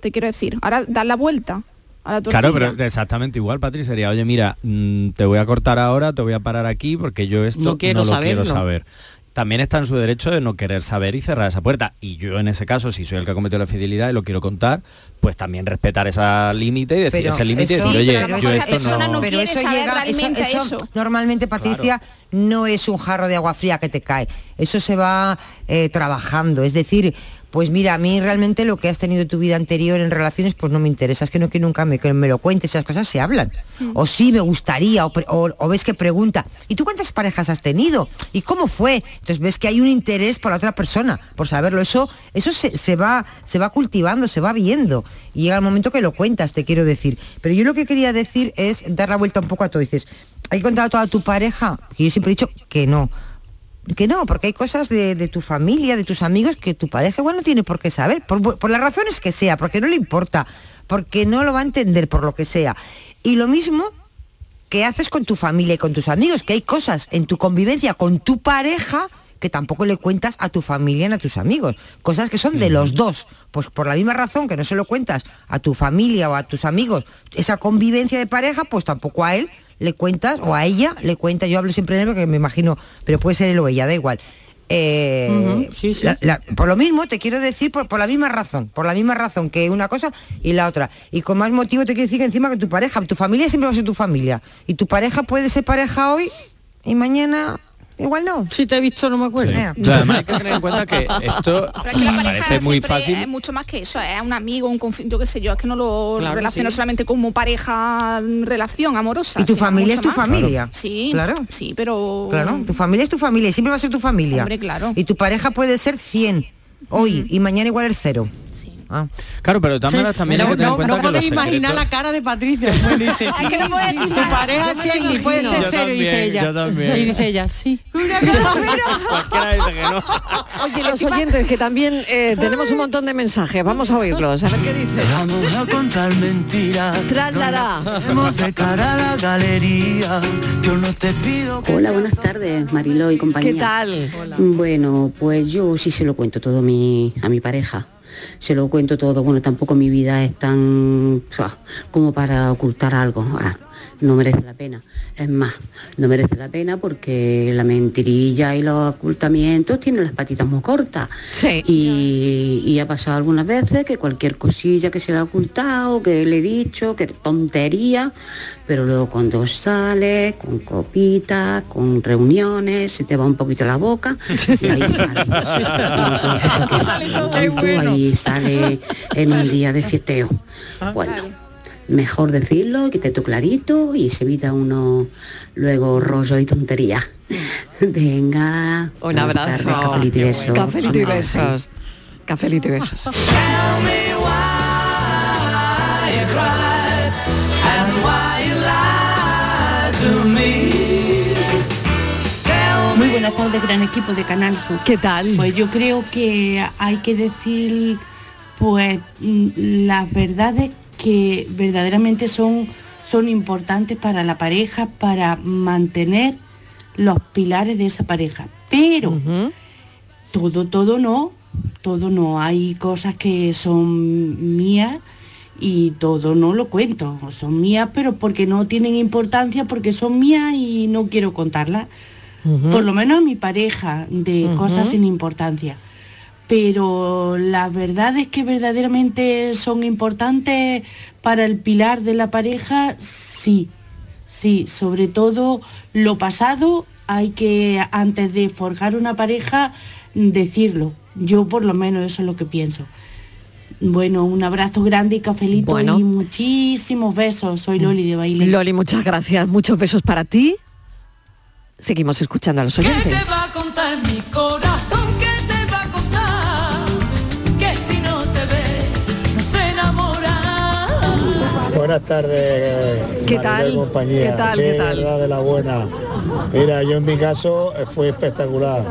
Te quiero decir, ahora dar la vuelta a la tortilla. Claro, pero exactamente igual, Patri, sería, oye, mira, mm, te voy a cortar ahora, te voy a parar aquí porque yo esto No no, quiero lo saberlo. quiero saber. También está en su derecho de no querer saber y cerrar esa puerta. Y yo en ese caso, si soy el que ha cometido la fidelidad y lo quiero contar, pues también respetar esa límite y decir Pero ese límite decir, oye, pero yo esto persona no... no pero eso llega eso, realmente eso eso. normalmente Patricia no es un jarro de agua fría que te cae eso se va eh, trabajando es decir pues mira, a mí realmente lo que has tenido en tu vida anterior en relaciones, pues no me interesa, es que no que nunca me, que me lo cuentes, esas cosas se hablan. O sí, me gustaría, o, o- o ves que pregunta, ¿y tú cuántas parejas has tenido? ¿Y cómo fue? Entonces ves que hay un interés por la otra persona, por saberlo. Eso, eso se, se va, se va cultivando, se va viendo. Y llega el momento que lo cuentas, te quiero decir. Pero yo lo que quería decir es dar la vuelta un poco a todo. Dices, ¿hay a toda tu pareja? Que yo siempre he dicho que no. Que no, porque hay cosas de, de tu familia, de tus amigos, que tu pareja igual no tiene por qué saber, por, por las razones que sea, porque no le importa, porque no lo va a entender por lo que sea. Y lo mismo que haces con tu familia y con tus amigos, que hay cosas en tu convivencia con tu pareja que tampoco le cuentas a tu familia ni a tus amigos. Cosas que son de los dos. Pues por la misma razón que no se lo cuentas a tu familia o a tus amigos, esa convivencia de pareja, pues tampoco a él le cuentas o a ella le cuentas. Yo hablo siempre de él porque me imagino, pero puede ser él o ella, da igual. Eh, la- la- por lo mismo te quiero decir por, por la misma razón, por la misma razón que una cosa y la otra. Y con más motivo te quiero decir que encima que tu pareja, tu familia siempre va a ser tu familia. Y tu pareja puede ser pareja hoy y mañana igual no. Si te he visto no me acuerdo. Sea, además hay que tener en cuenta que (laughs) esto Pero es que la pareja parece muy siempre fácil. es mucho más que eso, es un amigo, un confi- yo qué sé yo, es que no lo Claro, relaciono sí. solamente como pareja, mm, relación amorosa. Y tu familia es tu más. familia. Sí, Claro. Sí, pero... Claro, tu familia es tu familia y siempre va a ser tu familia. Hombre, claro. Y tu pareja puede ser 100 hoy y mañana igual es cero. Ah. Claro, pero de todas maneras también hay que tener en cuenta que los podéis imaginar secretos- la cara de Patricia. Pues dice, (laughs) Es que no puedo sí, nada. pareja Yo me es 100 y puede ser Yo cero, dice también, ella. yo también. Y dice ella, sí. (laughs) No. Oye, los oyentes, que también eh, tenemos un montón de mensajes, vamos a oírlos, a ver qué dice. Vamos a contar mentiras. Vemos de cara a la galería. Yo no te pido que Hola, buenas tardes, Mariló y compañía. ¿Qué tal? Bueno, pues yo sí se lo cuento todo a mi, a mi pareja. Se lo cuento todo. Bueno, tampoco mi vida es tan como para ocultar algo. Ah, no merece la pena. Es más, no merece la pena porque la mentirilla y los ocultamientos tienen las patitas muy cortas. Y, y ha pasado algunas veces que cualquier cosilla que se le ha ocultado, que le he dicho, que tontería, pero luego cuando sale con copitas, con reuniones, se te va un poquito la boca y ahí sale. (laughs) Y (laughs) ahí sale en un día de fiesteo. Bueno, mejor decirlo, que te tú clarito y se evita uno luego rollo y tontería. (laughs) Venga. Un abrazo. tardes, cafelito y besos. Cafelito y besos. Cafelito y besos. Muy buenas tardes, gran equipo de Canal Sur. ¿Qué tal? Pues yo creo que hay que decir, pues, mm, las verdades que verdaderamente son, son importantes para la pareja, para mantener los pilares de esa pareja. Pero todo, todo no, todo no. Hay cosas que son mías y todo no lo cuento. Son mías, pero porque no tienen importancia, porque son mías y no quiero contarlas. Por lo menos a mi pareja, de cosas sin importancia. Pero las verdades que verdaderamente son importantes para el pilar de la pareja, sí. Sí, sobre todo lo pasado hay que, antes de forjar una pareja, decirlo. Yo por lo menos eso es lo que pienso. Bueno, un abrazo grande y cafelito Bueno. y muchísimos besos. Soy Loli de Baile. Loli, muchas gracias. Muchos besos para ti. Seguimos escuchando a los ¿Qué oyentes. te va a contar Buenas tardes. ¿Qué tal? Compañía. ¿Qué tal? ¿Qué tal? verdad de la buena. Mira, yo en mi caso eh, fue espectacular.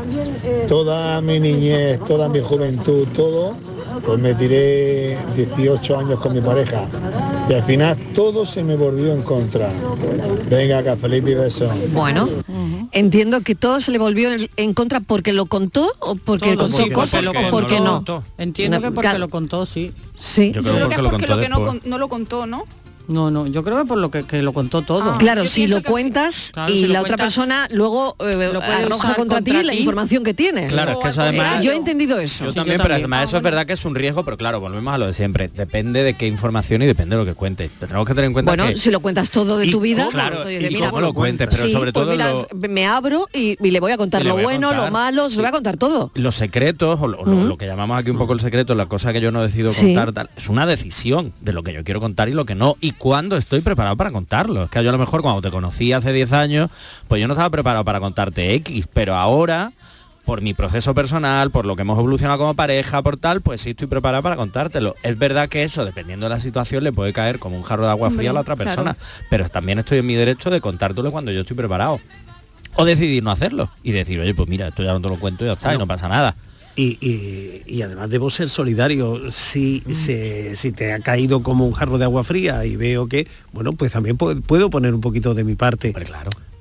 Toda mi niñez, toda mi juventud, todo, pues me tiré 18 años con mi pareja. Y al final todo se me volvió en contra. Venga, cafelito y beso. Bueno, entiendo que todo se le volvió en, contra porque lo contó o porque Todo, contó sí, cosas porque o porque no. Entiendo No, que porque lo contó, sí. Sí. Yo Yo creo que es porque lo que no lo contó, ¿no? No, no, yo creo que por lo que, que lo contó todo. claro, si lo cuentas Claro, y si lo la otra persona luego eh, lo puede arroja usar contra, contra ti la información que tiene. Claro, es que eso además- Eh, Yo he entendido eso. Yo también, pero además eso es verdad que es un riesgo, pero claro, volvemos a lo de siempre. Depende de qué información y depende de lo que cuentes. Tenemos que tener en cuenta Bueno, que... si lo cuentas todo de Y tu vida, cómo, claro, y dices, cómo lo cuentes, pero sí, sobre pues todo mira, lo- me abro y, y le voy a contar lo bueno, contar. lo malo, se lo voy a contar todo. los secretos o, lo, que llamamos aquí un poco el secreto, la cosa que yo no decido contar, tal, es una decisión de lo que yo quiero contar y lo que no, y cuándo estoy preparado para contarlo. Es que yo a lo mejor cuando te conocí hace 10 años, pues yo no estaba preparado para contarte X, pero ahora por mi proceso personal, por lo que hemos evolucionado como pareja, por tal, pues sí estoy preparado para contártelo. Es verdad que eso, dependiendo de la situación, le puede caer como un jarro de agua fría a la otra persona, pero también estoy en mi derecho de contártelo cuando yo estoy preparado. O decidir no hacerlo y decir, oye, pues mira, esto ya no te lo cuento y ya está, y no pasa nada. Y, y- y además debo ser solidario. Si, se- si te ha caído como un jarro de agua fría y veo que, bueno, pues también pu- puedo poner un poquito de mi parte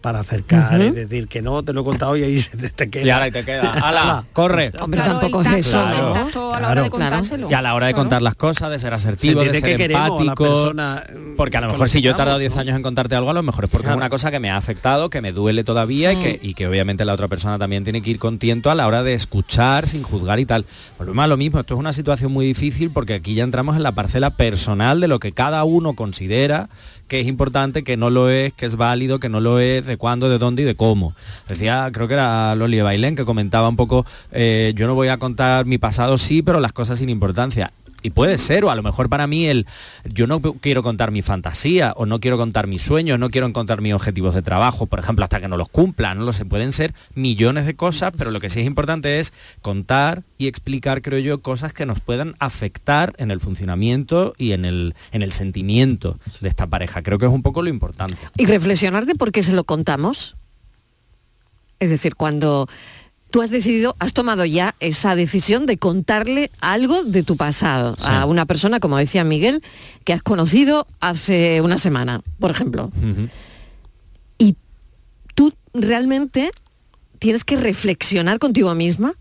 para acercar Ujú. y decir que no, te lo he contado y ahí (laughs) se te, te queda. Y ahora te queda. (laughs) ¡Hala! ¡Corre! Hombre, tampoco es eso, Claro. a la hora de contárselo. Y a la hora de contar las cosas, de ser asertivo, Se de ser que empático. persona, porque a lo mejor si yo he tardado estamos, 10 años en contarte algo, a lo mejor es porque es una cosa que me ha afectado, que me duele todavía y, que, y que obviamente la otra persona también tiene que ir contento a la hora de escuchar sin juzgar y tal. Volvemos a lo mismo, esto es una situación muy difícil porque aquí ya entramos en la parcela personal de lo que cada uno considera que es importante, que no lo es, que es válido, que no lo es, de cuándo, de dónde y de cómo. Decía, creo que era Loli Bailén que comentaba un poco, eh, yo no voy a contar mi pasado sí, pero las cosas sin importancia. Y puede ser, o a lo mejor para mí el yo no quiero contar mi fantasía, o no quiero contar mis sueños, no quiero contar mis objetivos de trabajo, por ejemplo, hasta que no los cumpla, no lo sé, pueden ser millones de cosas, pero lo que sí es importante es contar y explicar, creo yo, cosas que nos puedan afectar en el funcionamiento y en el, en el sentimiento de esta pareja. Creo que es un poco lo importante. Y reflexionar de por qué se lo contamos. Es decir, cuando tú has decidido, has tomado ya esa decisión de contarle algo de tu pasado a una persona, como decía Miguel, que has conocido hace una semana, por ejemplo. Tú realmente tienes que reflexionar contigo misma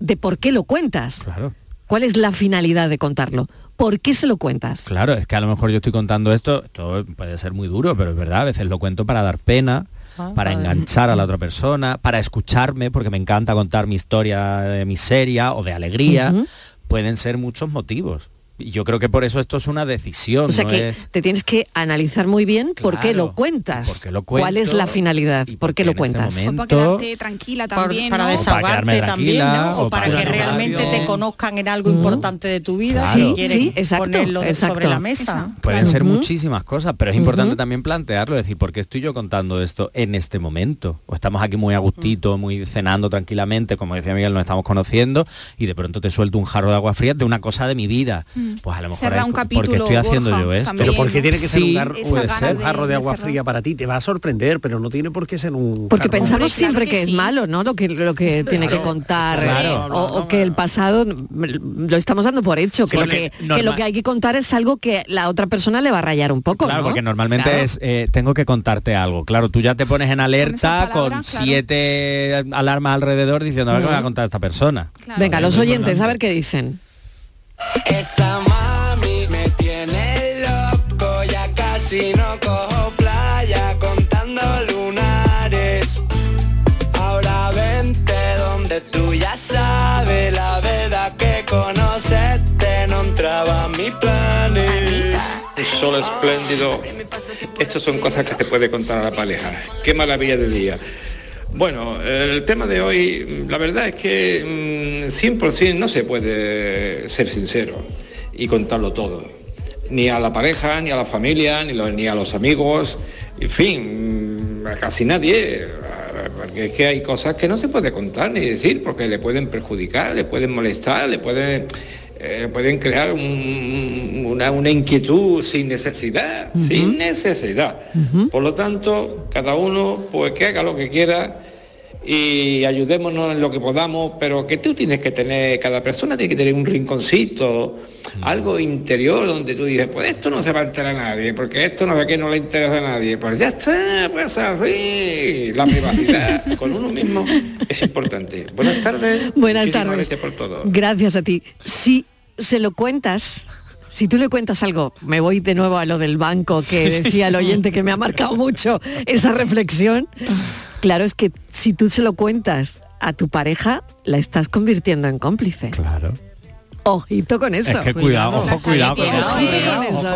de por qué lo cuentas. Claro. ¿Cuál es la finalidad de contarlo? ¿Por qué se lo cuentas? Claro, es que a lo mejor yo estoy contando esto, esto puede ser muy duro, pero es verdad, a veces lo cuento para dar pena, Ah, para vale. enganchar a la otra persona, para escucharme, porque me encanta contar mi historia de miseria o de alegría. Pueden ser muchos motivos. Y yo creo que por eso esto es una decisión, O sea no que es... te tienes que analizar muy bien por qué Claro, lo cuentas. por qué lo ¿Cuál es la cuento finalidad? ¿Por qué lo este cuentas? Para quedarte tranquila Por- también, para ¿no? desahogarte también, ¿no? O, o para para que realmente radio. te conozcan en algo importante de tu vida, Claro. si Sí, quieren sí, exacto, ponerlo de- exacto. sobre la mesa. Pueden ser muchísimas cosas, pero es importante también plantearlo, decir, ¿por qué estoy yo contando esto en este momento? O estamos aquí muy a gustito, muy cenando tranquilamente, como decía Miguel, nos estamos conociendo, y de pronto te suelto un jarro de agua fría de una cosa de mi vida. Mm. Pues a lo mejor es un porque capítulo, estoy haciendo Borja, yo esto. también, Pero porque tiene que ser un, Sí, gar- Esa puede gana ser un de- jarro de de agua cerrar. fría para ti, te va a sorprender, pero no tiene por qué ser un Porque jarro. pensamos claro siempre que, que es malo, ¿no? Lo que, lo que tiene que contar. Claro. eh, o, o que el pasado lo estamos dando por hecho, que, lo Porque que, que normal- lo que hay que contar es algo que la otra persona le va a rayar un poco, Claro, ¿no? porque normalmente Claro. es, eh, tengo que contarte algo. Claro, tú ya te pones en alerta con siete alarmas alrededor diciendo, a ver qué me va a contar esta persona. Venga, los oyentes, a ver qué dicen. Esa mami me tiene loco, ya casi no cojo playa contando lunares. Ahora vente donde tú ya sabes la verdad que conocerte no entraba en mis planes. Un sol espléndido. Estas son cosas que se puede contar a la pareja. Qué maravilla de día. Bueno, el tema de hoy, la verdad es que mm, 100% no se puede ser sincero y contarlo todo. Ni a la pareja, ni a la familia, ni, ni a los amigos, en fin, mm, a casi nadie. Porque es que hay cosas que no se puede contar ni decir porque le pueden perjudicar, le pueden molestar, le pueden, eh, pueden crear un- una, una inquietud sin necesidad, sin necesidad. Por lo tanto, cada uno pues que haga lo que quiera y ayudémonos en lo que podamos, pero que tú tienes que tener, cada persona tiene que tener un rinconcito, algo interior donde tú dices, pues esto no se va a enterar a nadie, porque esto no ve que no le interesa a nadie. Pues ya está, pues así. La privacidad (laughs) con uno mismo es importante. Buenas tardes. Buenas Muchísimas tardes. Gracias por todo. Gracias a ti. Si se lo cuentas, si tú le cuentas algo, me voy de nuevo a lo del banco que decía el oyente que me ha marcado mucho esa reflexión. Claro, es que si tú se lo cuentas a tu pareja, la estás convirtiendo en cómplice. Claro. Ojito con eso. Es que cuidado, ojo, cuidado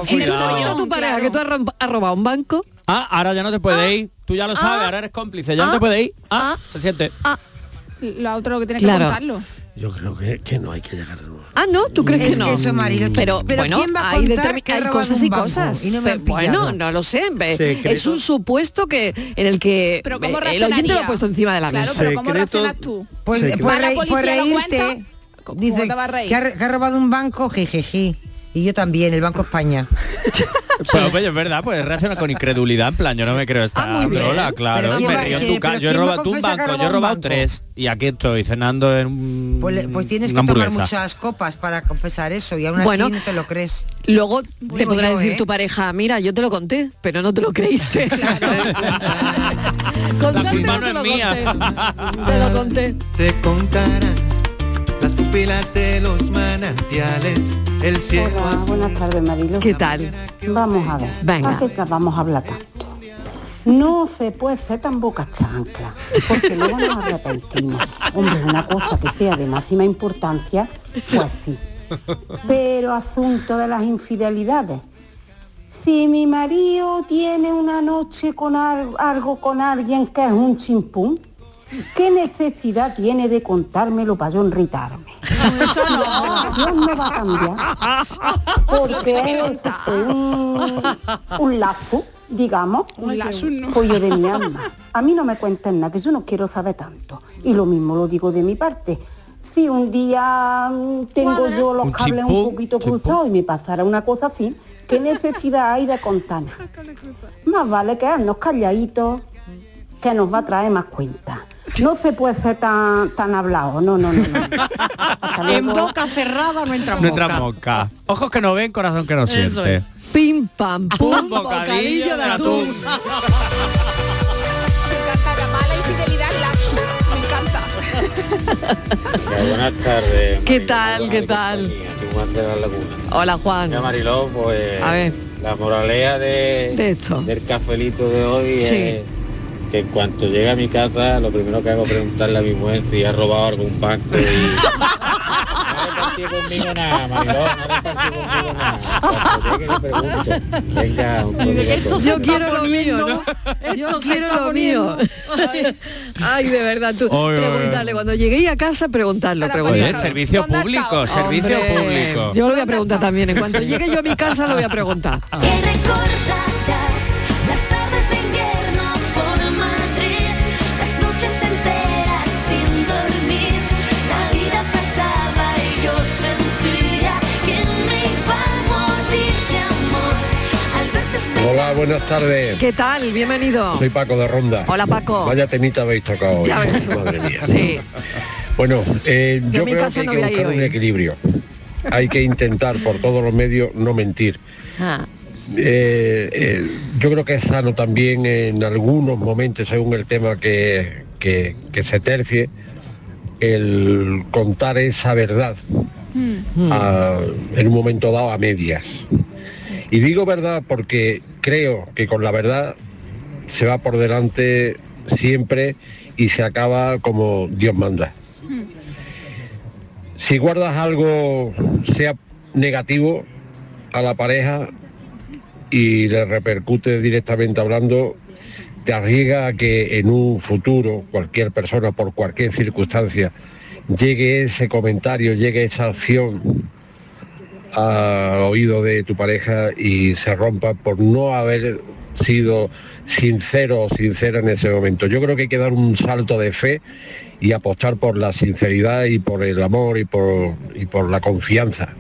Si tú a tu pareja que tú has rom- has robado un banco, Ah, ahora ya no te puedes ir. Tú ya lo sabes, ahora eres cómplice, ya no te puedes ir. Ah, se siente. Lo otro que tiene Claro. que contarlo. Yo creo que, que no hay que llegar a... Ah, no, ¿tú crees Es que no? que eso, Marilo, pero, pero bueno, ¿quién va a hay, hay cosas y cosas. Y no me bueno, no lo sé. Secreto. Es un supuesto que en el que Pero ¿cómo eh, el oyente lo ha puesto encima de la Claro, mesa. pero ¿cómo Secreto- reaccionas tú? Pues, pues ¿Va la reí- policía pues reírte. Dice te vas a reír? que ha, que ha robado un banco, jejeje. Y yo también, el Banco España. (laughs) Pero oye, es verdad, pues reacciona con incredulidad, en plan, yo no me creo esta Ah, trola, claro. Pero y ¿quién me va- río en que- tu casa. pero Yo he robado tú un banco, yo he robado tres. Y aquí estoy cenando en un- Pues, pues tienes que tomar muchas copas para confesar eso y aún así no te lo crees. Luego te podrá yo, decir ¿eh? tu pareja, mira, yo te lo conté, pero no te lo creíste. (laughs) Contarte culpa no no te es lo mía. conté. Te lo conté. Te contarán las pupilas de los manantiales, el cielo Hola, azul. buenas tardes, Marilo. ¿Qué tal? Vamos a ver. Venga. ¿Para qué vamos a hablar tanto? No se puede ser tan boca chancla, porque luego nos arrepentimos. Hombre, una cosa que sea de máxima importancia, pues sí. Pero asunto de las infidelidades. Si mi marido tiene una noche con al- algo con alguien que es un chimpún, ¿qué necesidad tiene de contármelo para yo enritarme? Eso no. La relación no va a cambiar porque eso fue un, un lazo, digamos, Un lazo, no. pollo de mi alma. A mí no me cuenten nada, que yo no quiero saber tanto. Y lo mismo lo digo de mi parte. Si un día mm, tengo yo los Un cables un poquito cruzados y me pasara una cosa así, ¿qué (laughs) necesidad hay de contar? Más vale quedarnos calladitos, que nos va a traer más cuenta. No se puede ser tan, tan hablado, no, no, no. no. En boca cerrada no entra No entra mosca. mosca. Ojos que no ven, corazón que no Eso siente. es. Pim pam pum, bocadillo de atún. (laughs) Me encanta la mala infidelidad lapsus. Me encanta. buenas tardes. ¿Qué tal? ¿Qué tal? Juan de la Laguna. Hola Juan. Mira, Mariló, pues A ver. la moraleja de, De esto. del cafelito de hoy Sí. es que en cuanto llegue a mi casa, lo primero que hago es preguntarle a mi mujer si ha robado algún banco y... No ha repartido conmigo nada, Mariló, no ha repartido conmigo nada. Cuando llegue le pregunto. Venga, un saludo a todos. Yo quiero lo mío, ¿no? Yo quiero lo mío. Ay, de verdad, tú. Oy, oy, oy. Preguntarle, cuando lleguéis a casa, preguntarlo, Oye, preguntarlo. servicio ¿Dónde ha público, servicio Hombre, público. Yo lo voy a preguntar también. En cuanto llegue yo a mi casa, lo voy a preguntar. Hola, buenas tardes. ¿Qué tal? Bienvenido. Soy Paco de Ronda. Hola, Paco. Vaya temita habéis tocado hoy. Ya ves. (laughs) Madre mía. Sí. Bueno, eh, Yo creo que no hay que buscar un hoy. equilibrio. Hay que intentar por todos los medios no mentir. Ah, Eh, eh, yo creo que es sano también en algunos momentos, según el tema que, que- que se tercie, el contar esa verdad a- en un momento dado a medias. Y digo verdad porque creo que con la verdad se va por delante siempre y se acaba como Dios manda. Si guardas algo, sea negativo, a la pareja y le repercute directamente hablando, te arriesga a que en un futuro cualquier persona, por cualquier circunstancia, llegue ese comentario, llegue esa acción al oído de tu pareja y se rompa por no haber sido sincero o sincera en ese momento. Yo creo que hay que dar un salto de fe y apostar por la sinceridad y por el amor y por, y por la confianza.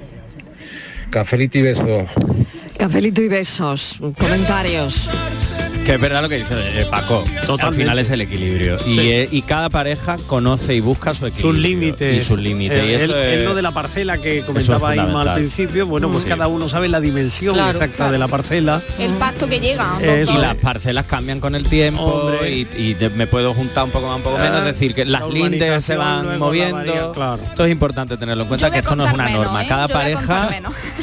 Cafelito y besos. cafelito y besos. Comentarios. Que es verdad lo que dice eh, Paco. Al Totalmente. final es el equilibrio. Y, Sí. eh, y cada pareja conoce y busca su equilibrio. sus límites. Y sus límites. Eh, y eso el- es- el lo de la parcela que comentaba es Isma al principio, bueno, pues Sí. cada uno sabe la dimensión Claro. exacta de la parcela. El pacto que llega. Eso. y las parcelas cambian con el tiempo Hombre. y, y de- me puedo juntar un poco más, un poco menos, Ah, es decir, que las la lindes se van moviendo. varía, claro. Esto es importante tenerlo en cuenta, que a esto no es una menos, norma. ¿eh? Cada Yo pareja,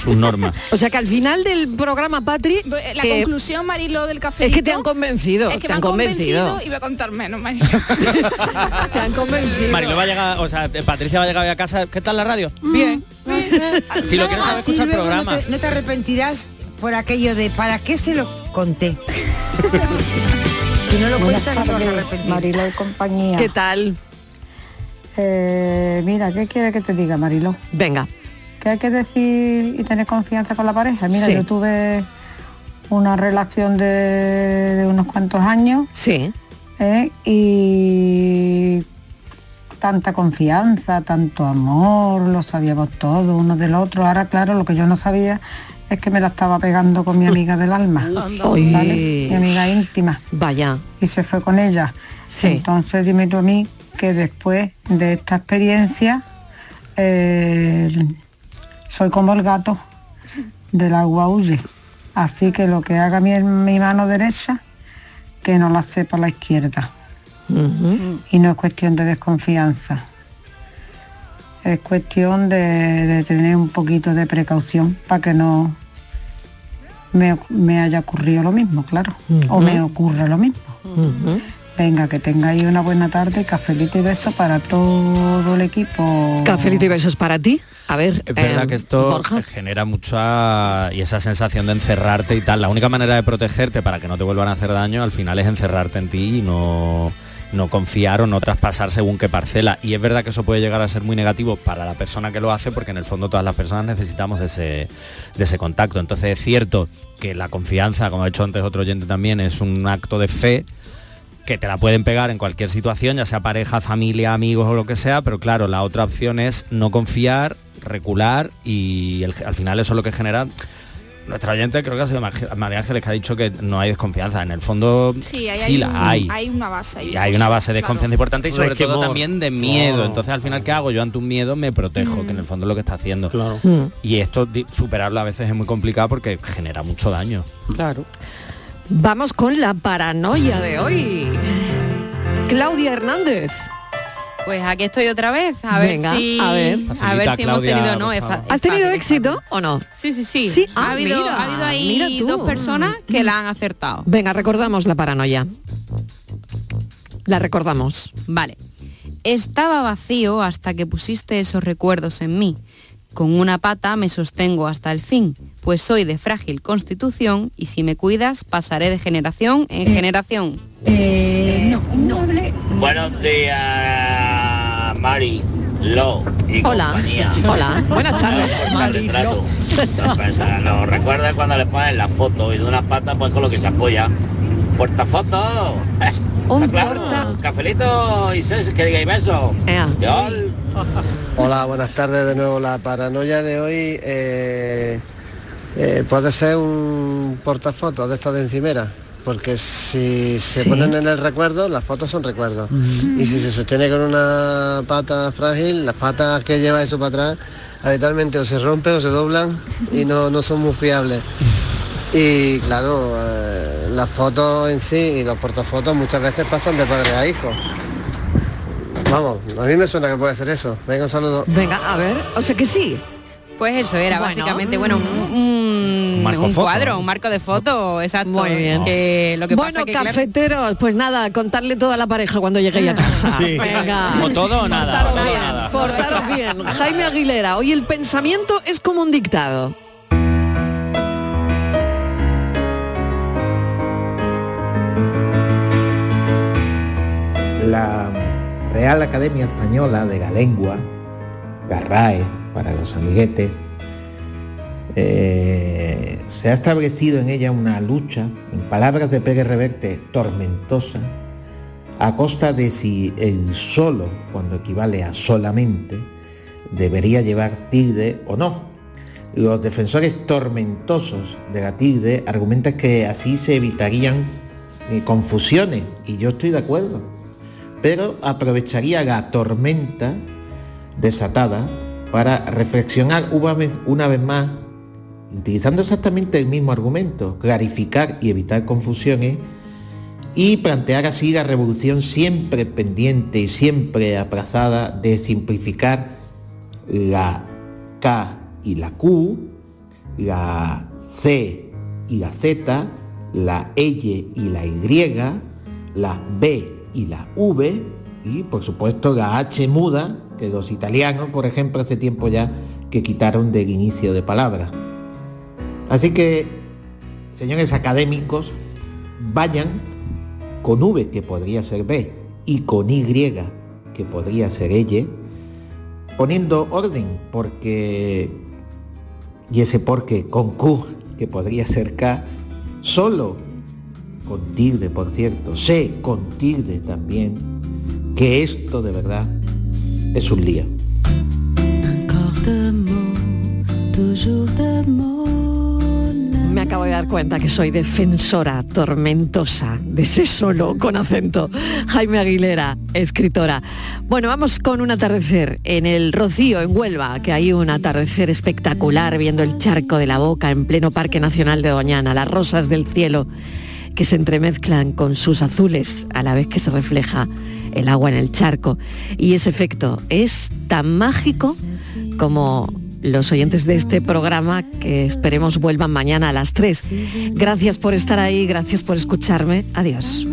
sus normas. (laughs) O sea que al final del programa, Patri, La conclusión, Marilo, del café. es que te han convencido, Es que te han convencido. convencido y voy a contar menos, Marilo. (laughs) te han convencido. Marilo va a llegar, o sea, Patricia va a llegar hoy a casa, ¿qué tal la radio? Bien. Si lo quieres saber, escucha el programa. No te, no te arrepentirás por aquello de ¿para qué se lo conté? (laughs) si no lo cuentas no te vas a arrepentir. Marilo y compañía. ¿Qué tal? Eh, mira, ¿qué quiere que te diga, Marilo? Venga. Que hay que decir y tener confianza con la pareja. Mira, Sí. yo tuve una relación de, de unos cuantos años. Sí. ¿eh? Y tanta confianza, tanto amor, lo sabíamos todo uno del otro. Ahora, claro, lo que yo no sabía es que me la estaba pegando con mi amiga del alma, mi amiga íntima. Vaya. Y se fue con ella. Sí. Entonces dime tú a mí que después de esta experiencia eh, soy como el gato del agua huye. Así que lo que haga mi, mi mano derecha, que no la sepa la izquierda. Y no es cuestión de desconfianza. Es cuestión de, de tener un poquito de precaución para que no me, me haya ocurrido lo mismo, claro. O me ocurra lo mismo. Venga, que tengáis una buena tarde, cafelito y beso para todo el equipo. Cafelito y besos para ti. A ver, Es verdad eh, que esto Borja. genera mucha y esa sensación de encerrarte y tal. La única manera de protegerte para que no te vuelvan a hacer daño al final es encerrarte en ti y no no confiar o no traspasar según qué parcela. Y es verdad que eso puede llegar a ser muy negativo para la persona que lo hace porque en el fondo todas las personas necesitamos de ese, de ese contacto. Entonces es cierto que la confianza, como ha hecho antes otro oyente también, es un acto de fe que te la pueden pegar en cualquier situación, ya sea pareja, familia, amigos o lo que sea, pero claro, la otra opción es no confiar, recular y el- al final eso es lo que genera nuestra oyente creo que ha sido Mar- María Ángeles que ha dicho que no hay desconfianza. En el fondo Sí, hay, la un- hay. hay una base. Y hay una base de Claro. desconfianza importante y sobre todo también de miedo. Claro. Entonces al final, ¿qué hago? Yo ante un miedo me protejo, que en el fondo es lo que está haciendo. Mm. Y esto superarlo a veces es muy complicado porque genera mucho daño. Claro. Vamos con la paranoia de hoy. Claudia Hernández. Pues aquí estoy otra vez, a ver Venga, si a ver. a ver si hemos tenido no. es ¿Has tenido fácil, éxito o no? Sí, sí, sí. Sí, ha, ah, habido, mira, ha habido ahí mira tú. dos personas que la han acertado. Venga, recordamos la paranoia. La recordamos. Vale. Estaba vacío hasta que pusiste esos recuerdos en mí. Con una pata me sostengo hasta el fin, pues soy de frágil constitución y si me cuidas pasaré de generación en generación. no, no. Buenos días, Mari, Lo y Hola. compañía. (laughs) Hola. Buenas tardes, Mari, el retrato. Pues, a los recuerdos cuando le ponen la foto y de una pata pues con lo que se apoya. Portafoto. Un claro. Cafelito y ses, que digáis beso. Yol. Hola, buenas tardes de nuevo. La paranoia de hoy eh, eh, puede ser un portafotos de estos de encimera, porque si se Sí. ponen en el recuerdo, las fotos son recuerdos. Y si se sostiene con una pata frágil, las patas que lleva eso para atrás, habitualmente o se rompen o se doblan y no, no son muy fiables. Y claro, eh, las fotos en sí y los portafotos muchas veces pasan de padre a hijo. Vamos, a mí me suena que puede ser eso. Venga, un saludo. Venga, a ver, o sea que sí. Pues eso era Bueno. básicamente, bueno, un, un- Marco un foto. cuadro, un marco de foto, exacto. Muy bien. Que lo que bueno, pasa que, claro, cafeteros, pues nada, contarle toda la pareja cuando lleguéis a casa. (laughs) Sí. Venga. O todo o nada, Portaros bien, nada. portaros bien. Jaime Aguilera, hoy el pensamiento es como un dictado. La Real Academia Española de la Lengua, la RAE para los amiguetes, eh, se ha establecido en ella una lucha, en palabras de Pérez Reverte, tormentosa, a costa de si el solo, cuando equivale a solamente, debería llevar tilde o no. Los defensores tormentosos de la tilde argumentan que así se evitarían eh, confusiones, y yo estoy de acuerdo, pero aprovecharía la tormenta desatada para reflexionar una vez, una vez más, utilizando exactamente el mismo argumento, clarificar y evitar confusiones y plantear así la revolución siempre pendiente y siempre aplazada de simplificar la K y la Q, la C y la Z, la L y la Y, la B y la V y por supuesto la H muda que los italianos, por ejemplo, hace tiempo ya que quitaron del inicio de palabras. Así que, señores académicos, vayan con V, que podría ser B, y con Y, que podría ser Y, poniendo orden, porque, y ese porque con Q, que podría ser K, solo con tilde, por cierto, C con tilde también, que esto de verdad es un lío. Acabo de dar cuenta que soy defensora tormentosa de ese solo con acento. Jaime Aguilera, escritora. Bueno, vamos con un atardecer en el Rocío, en Huelva, que hay un atardecer espectacular viendo el charco de la boca en pleno Parque Nacional de Doñana, las rosas del cielo que se entremezclan con sus azules a la vez que se refleja el agua en el charco. Y ese efecto es tan mágico como los oyentes de este programa que esperemos vuelvan mañana a las 3. Gracias por estar ahí, gracias por escucharme. Adiós.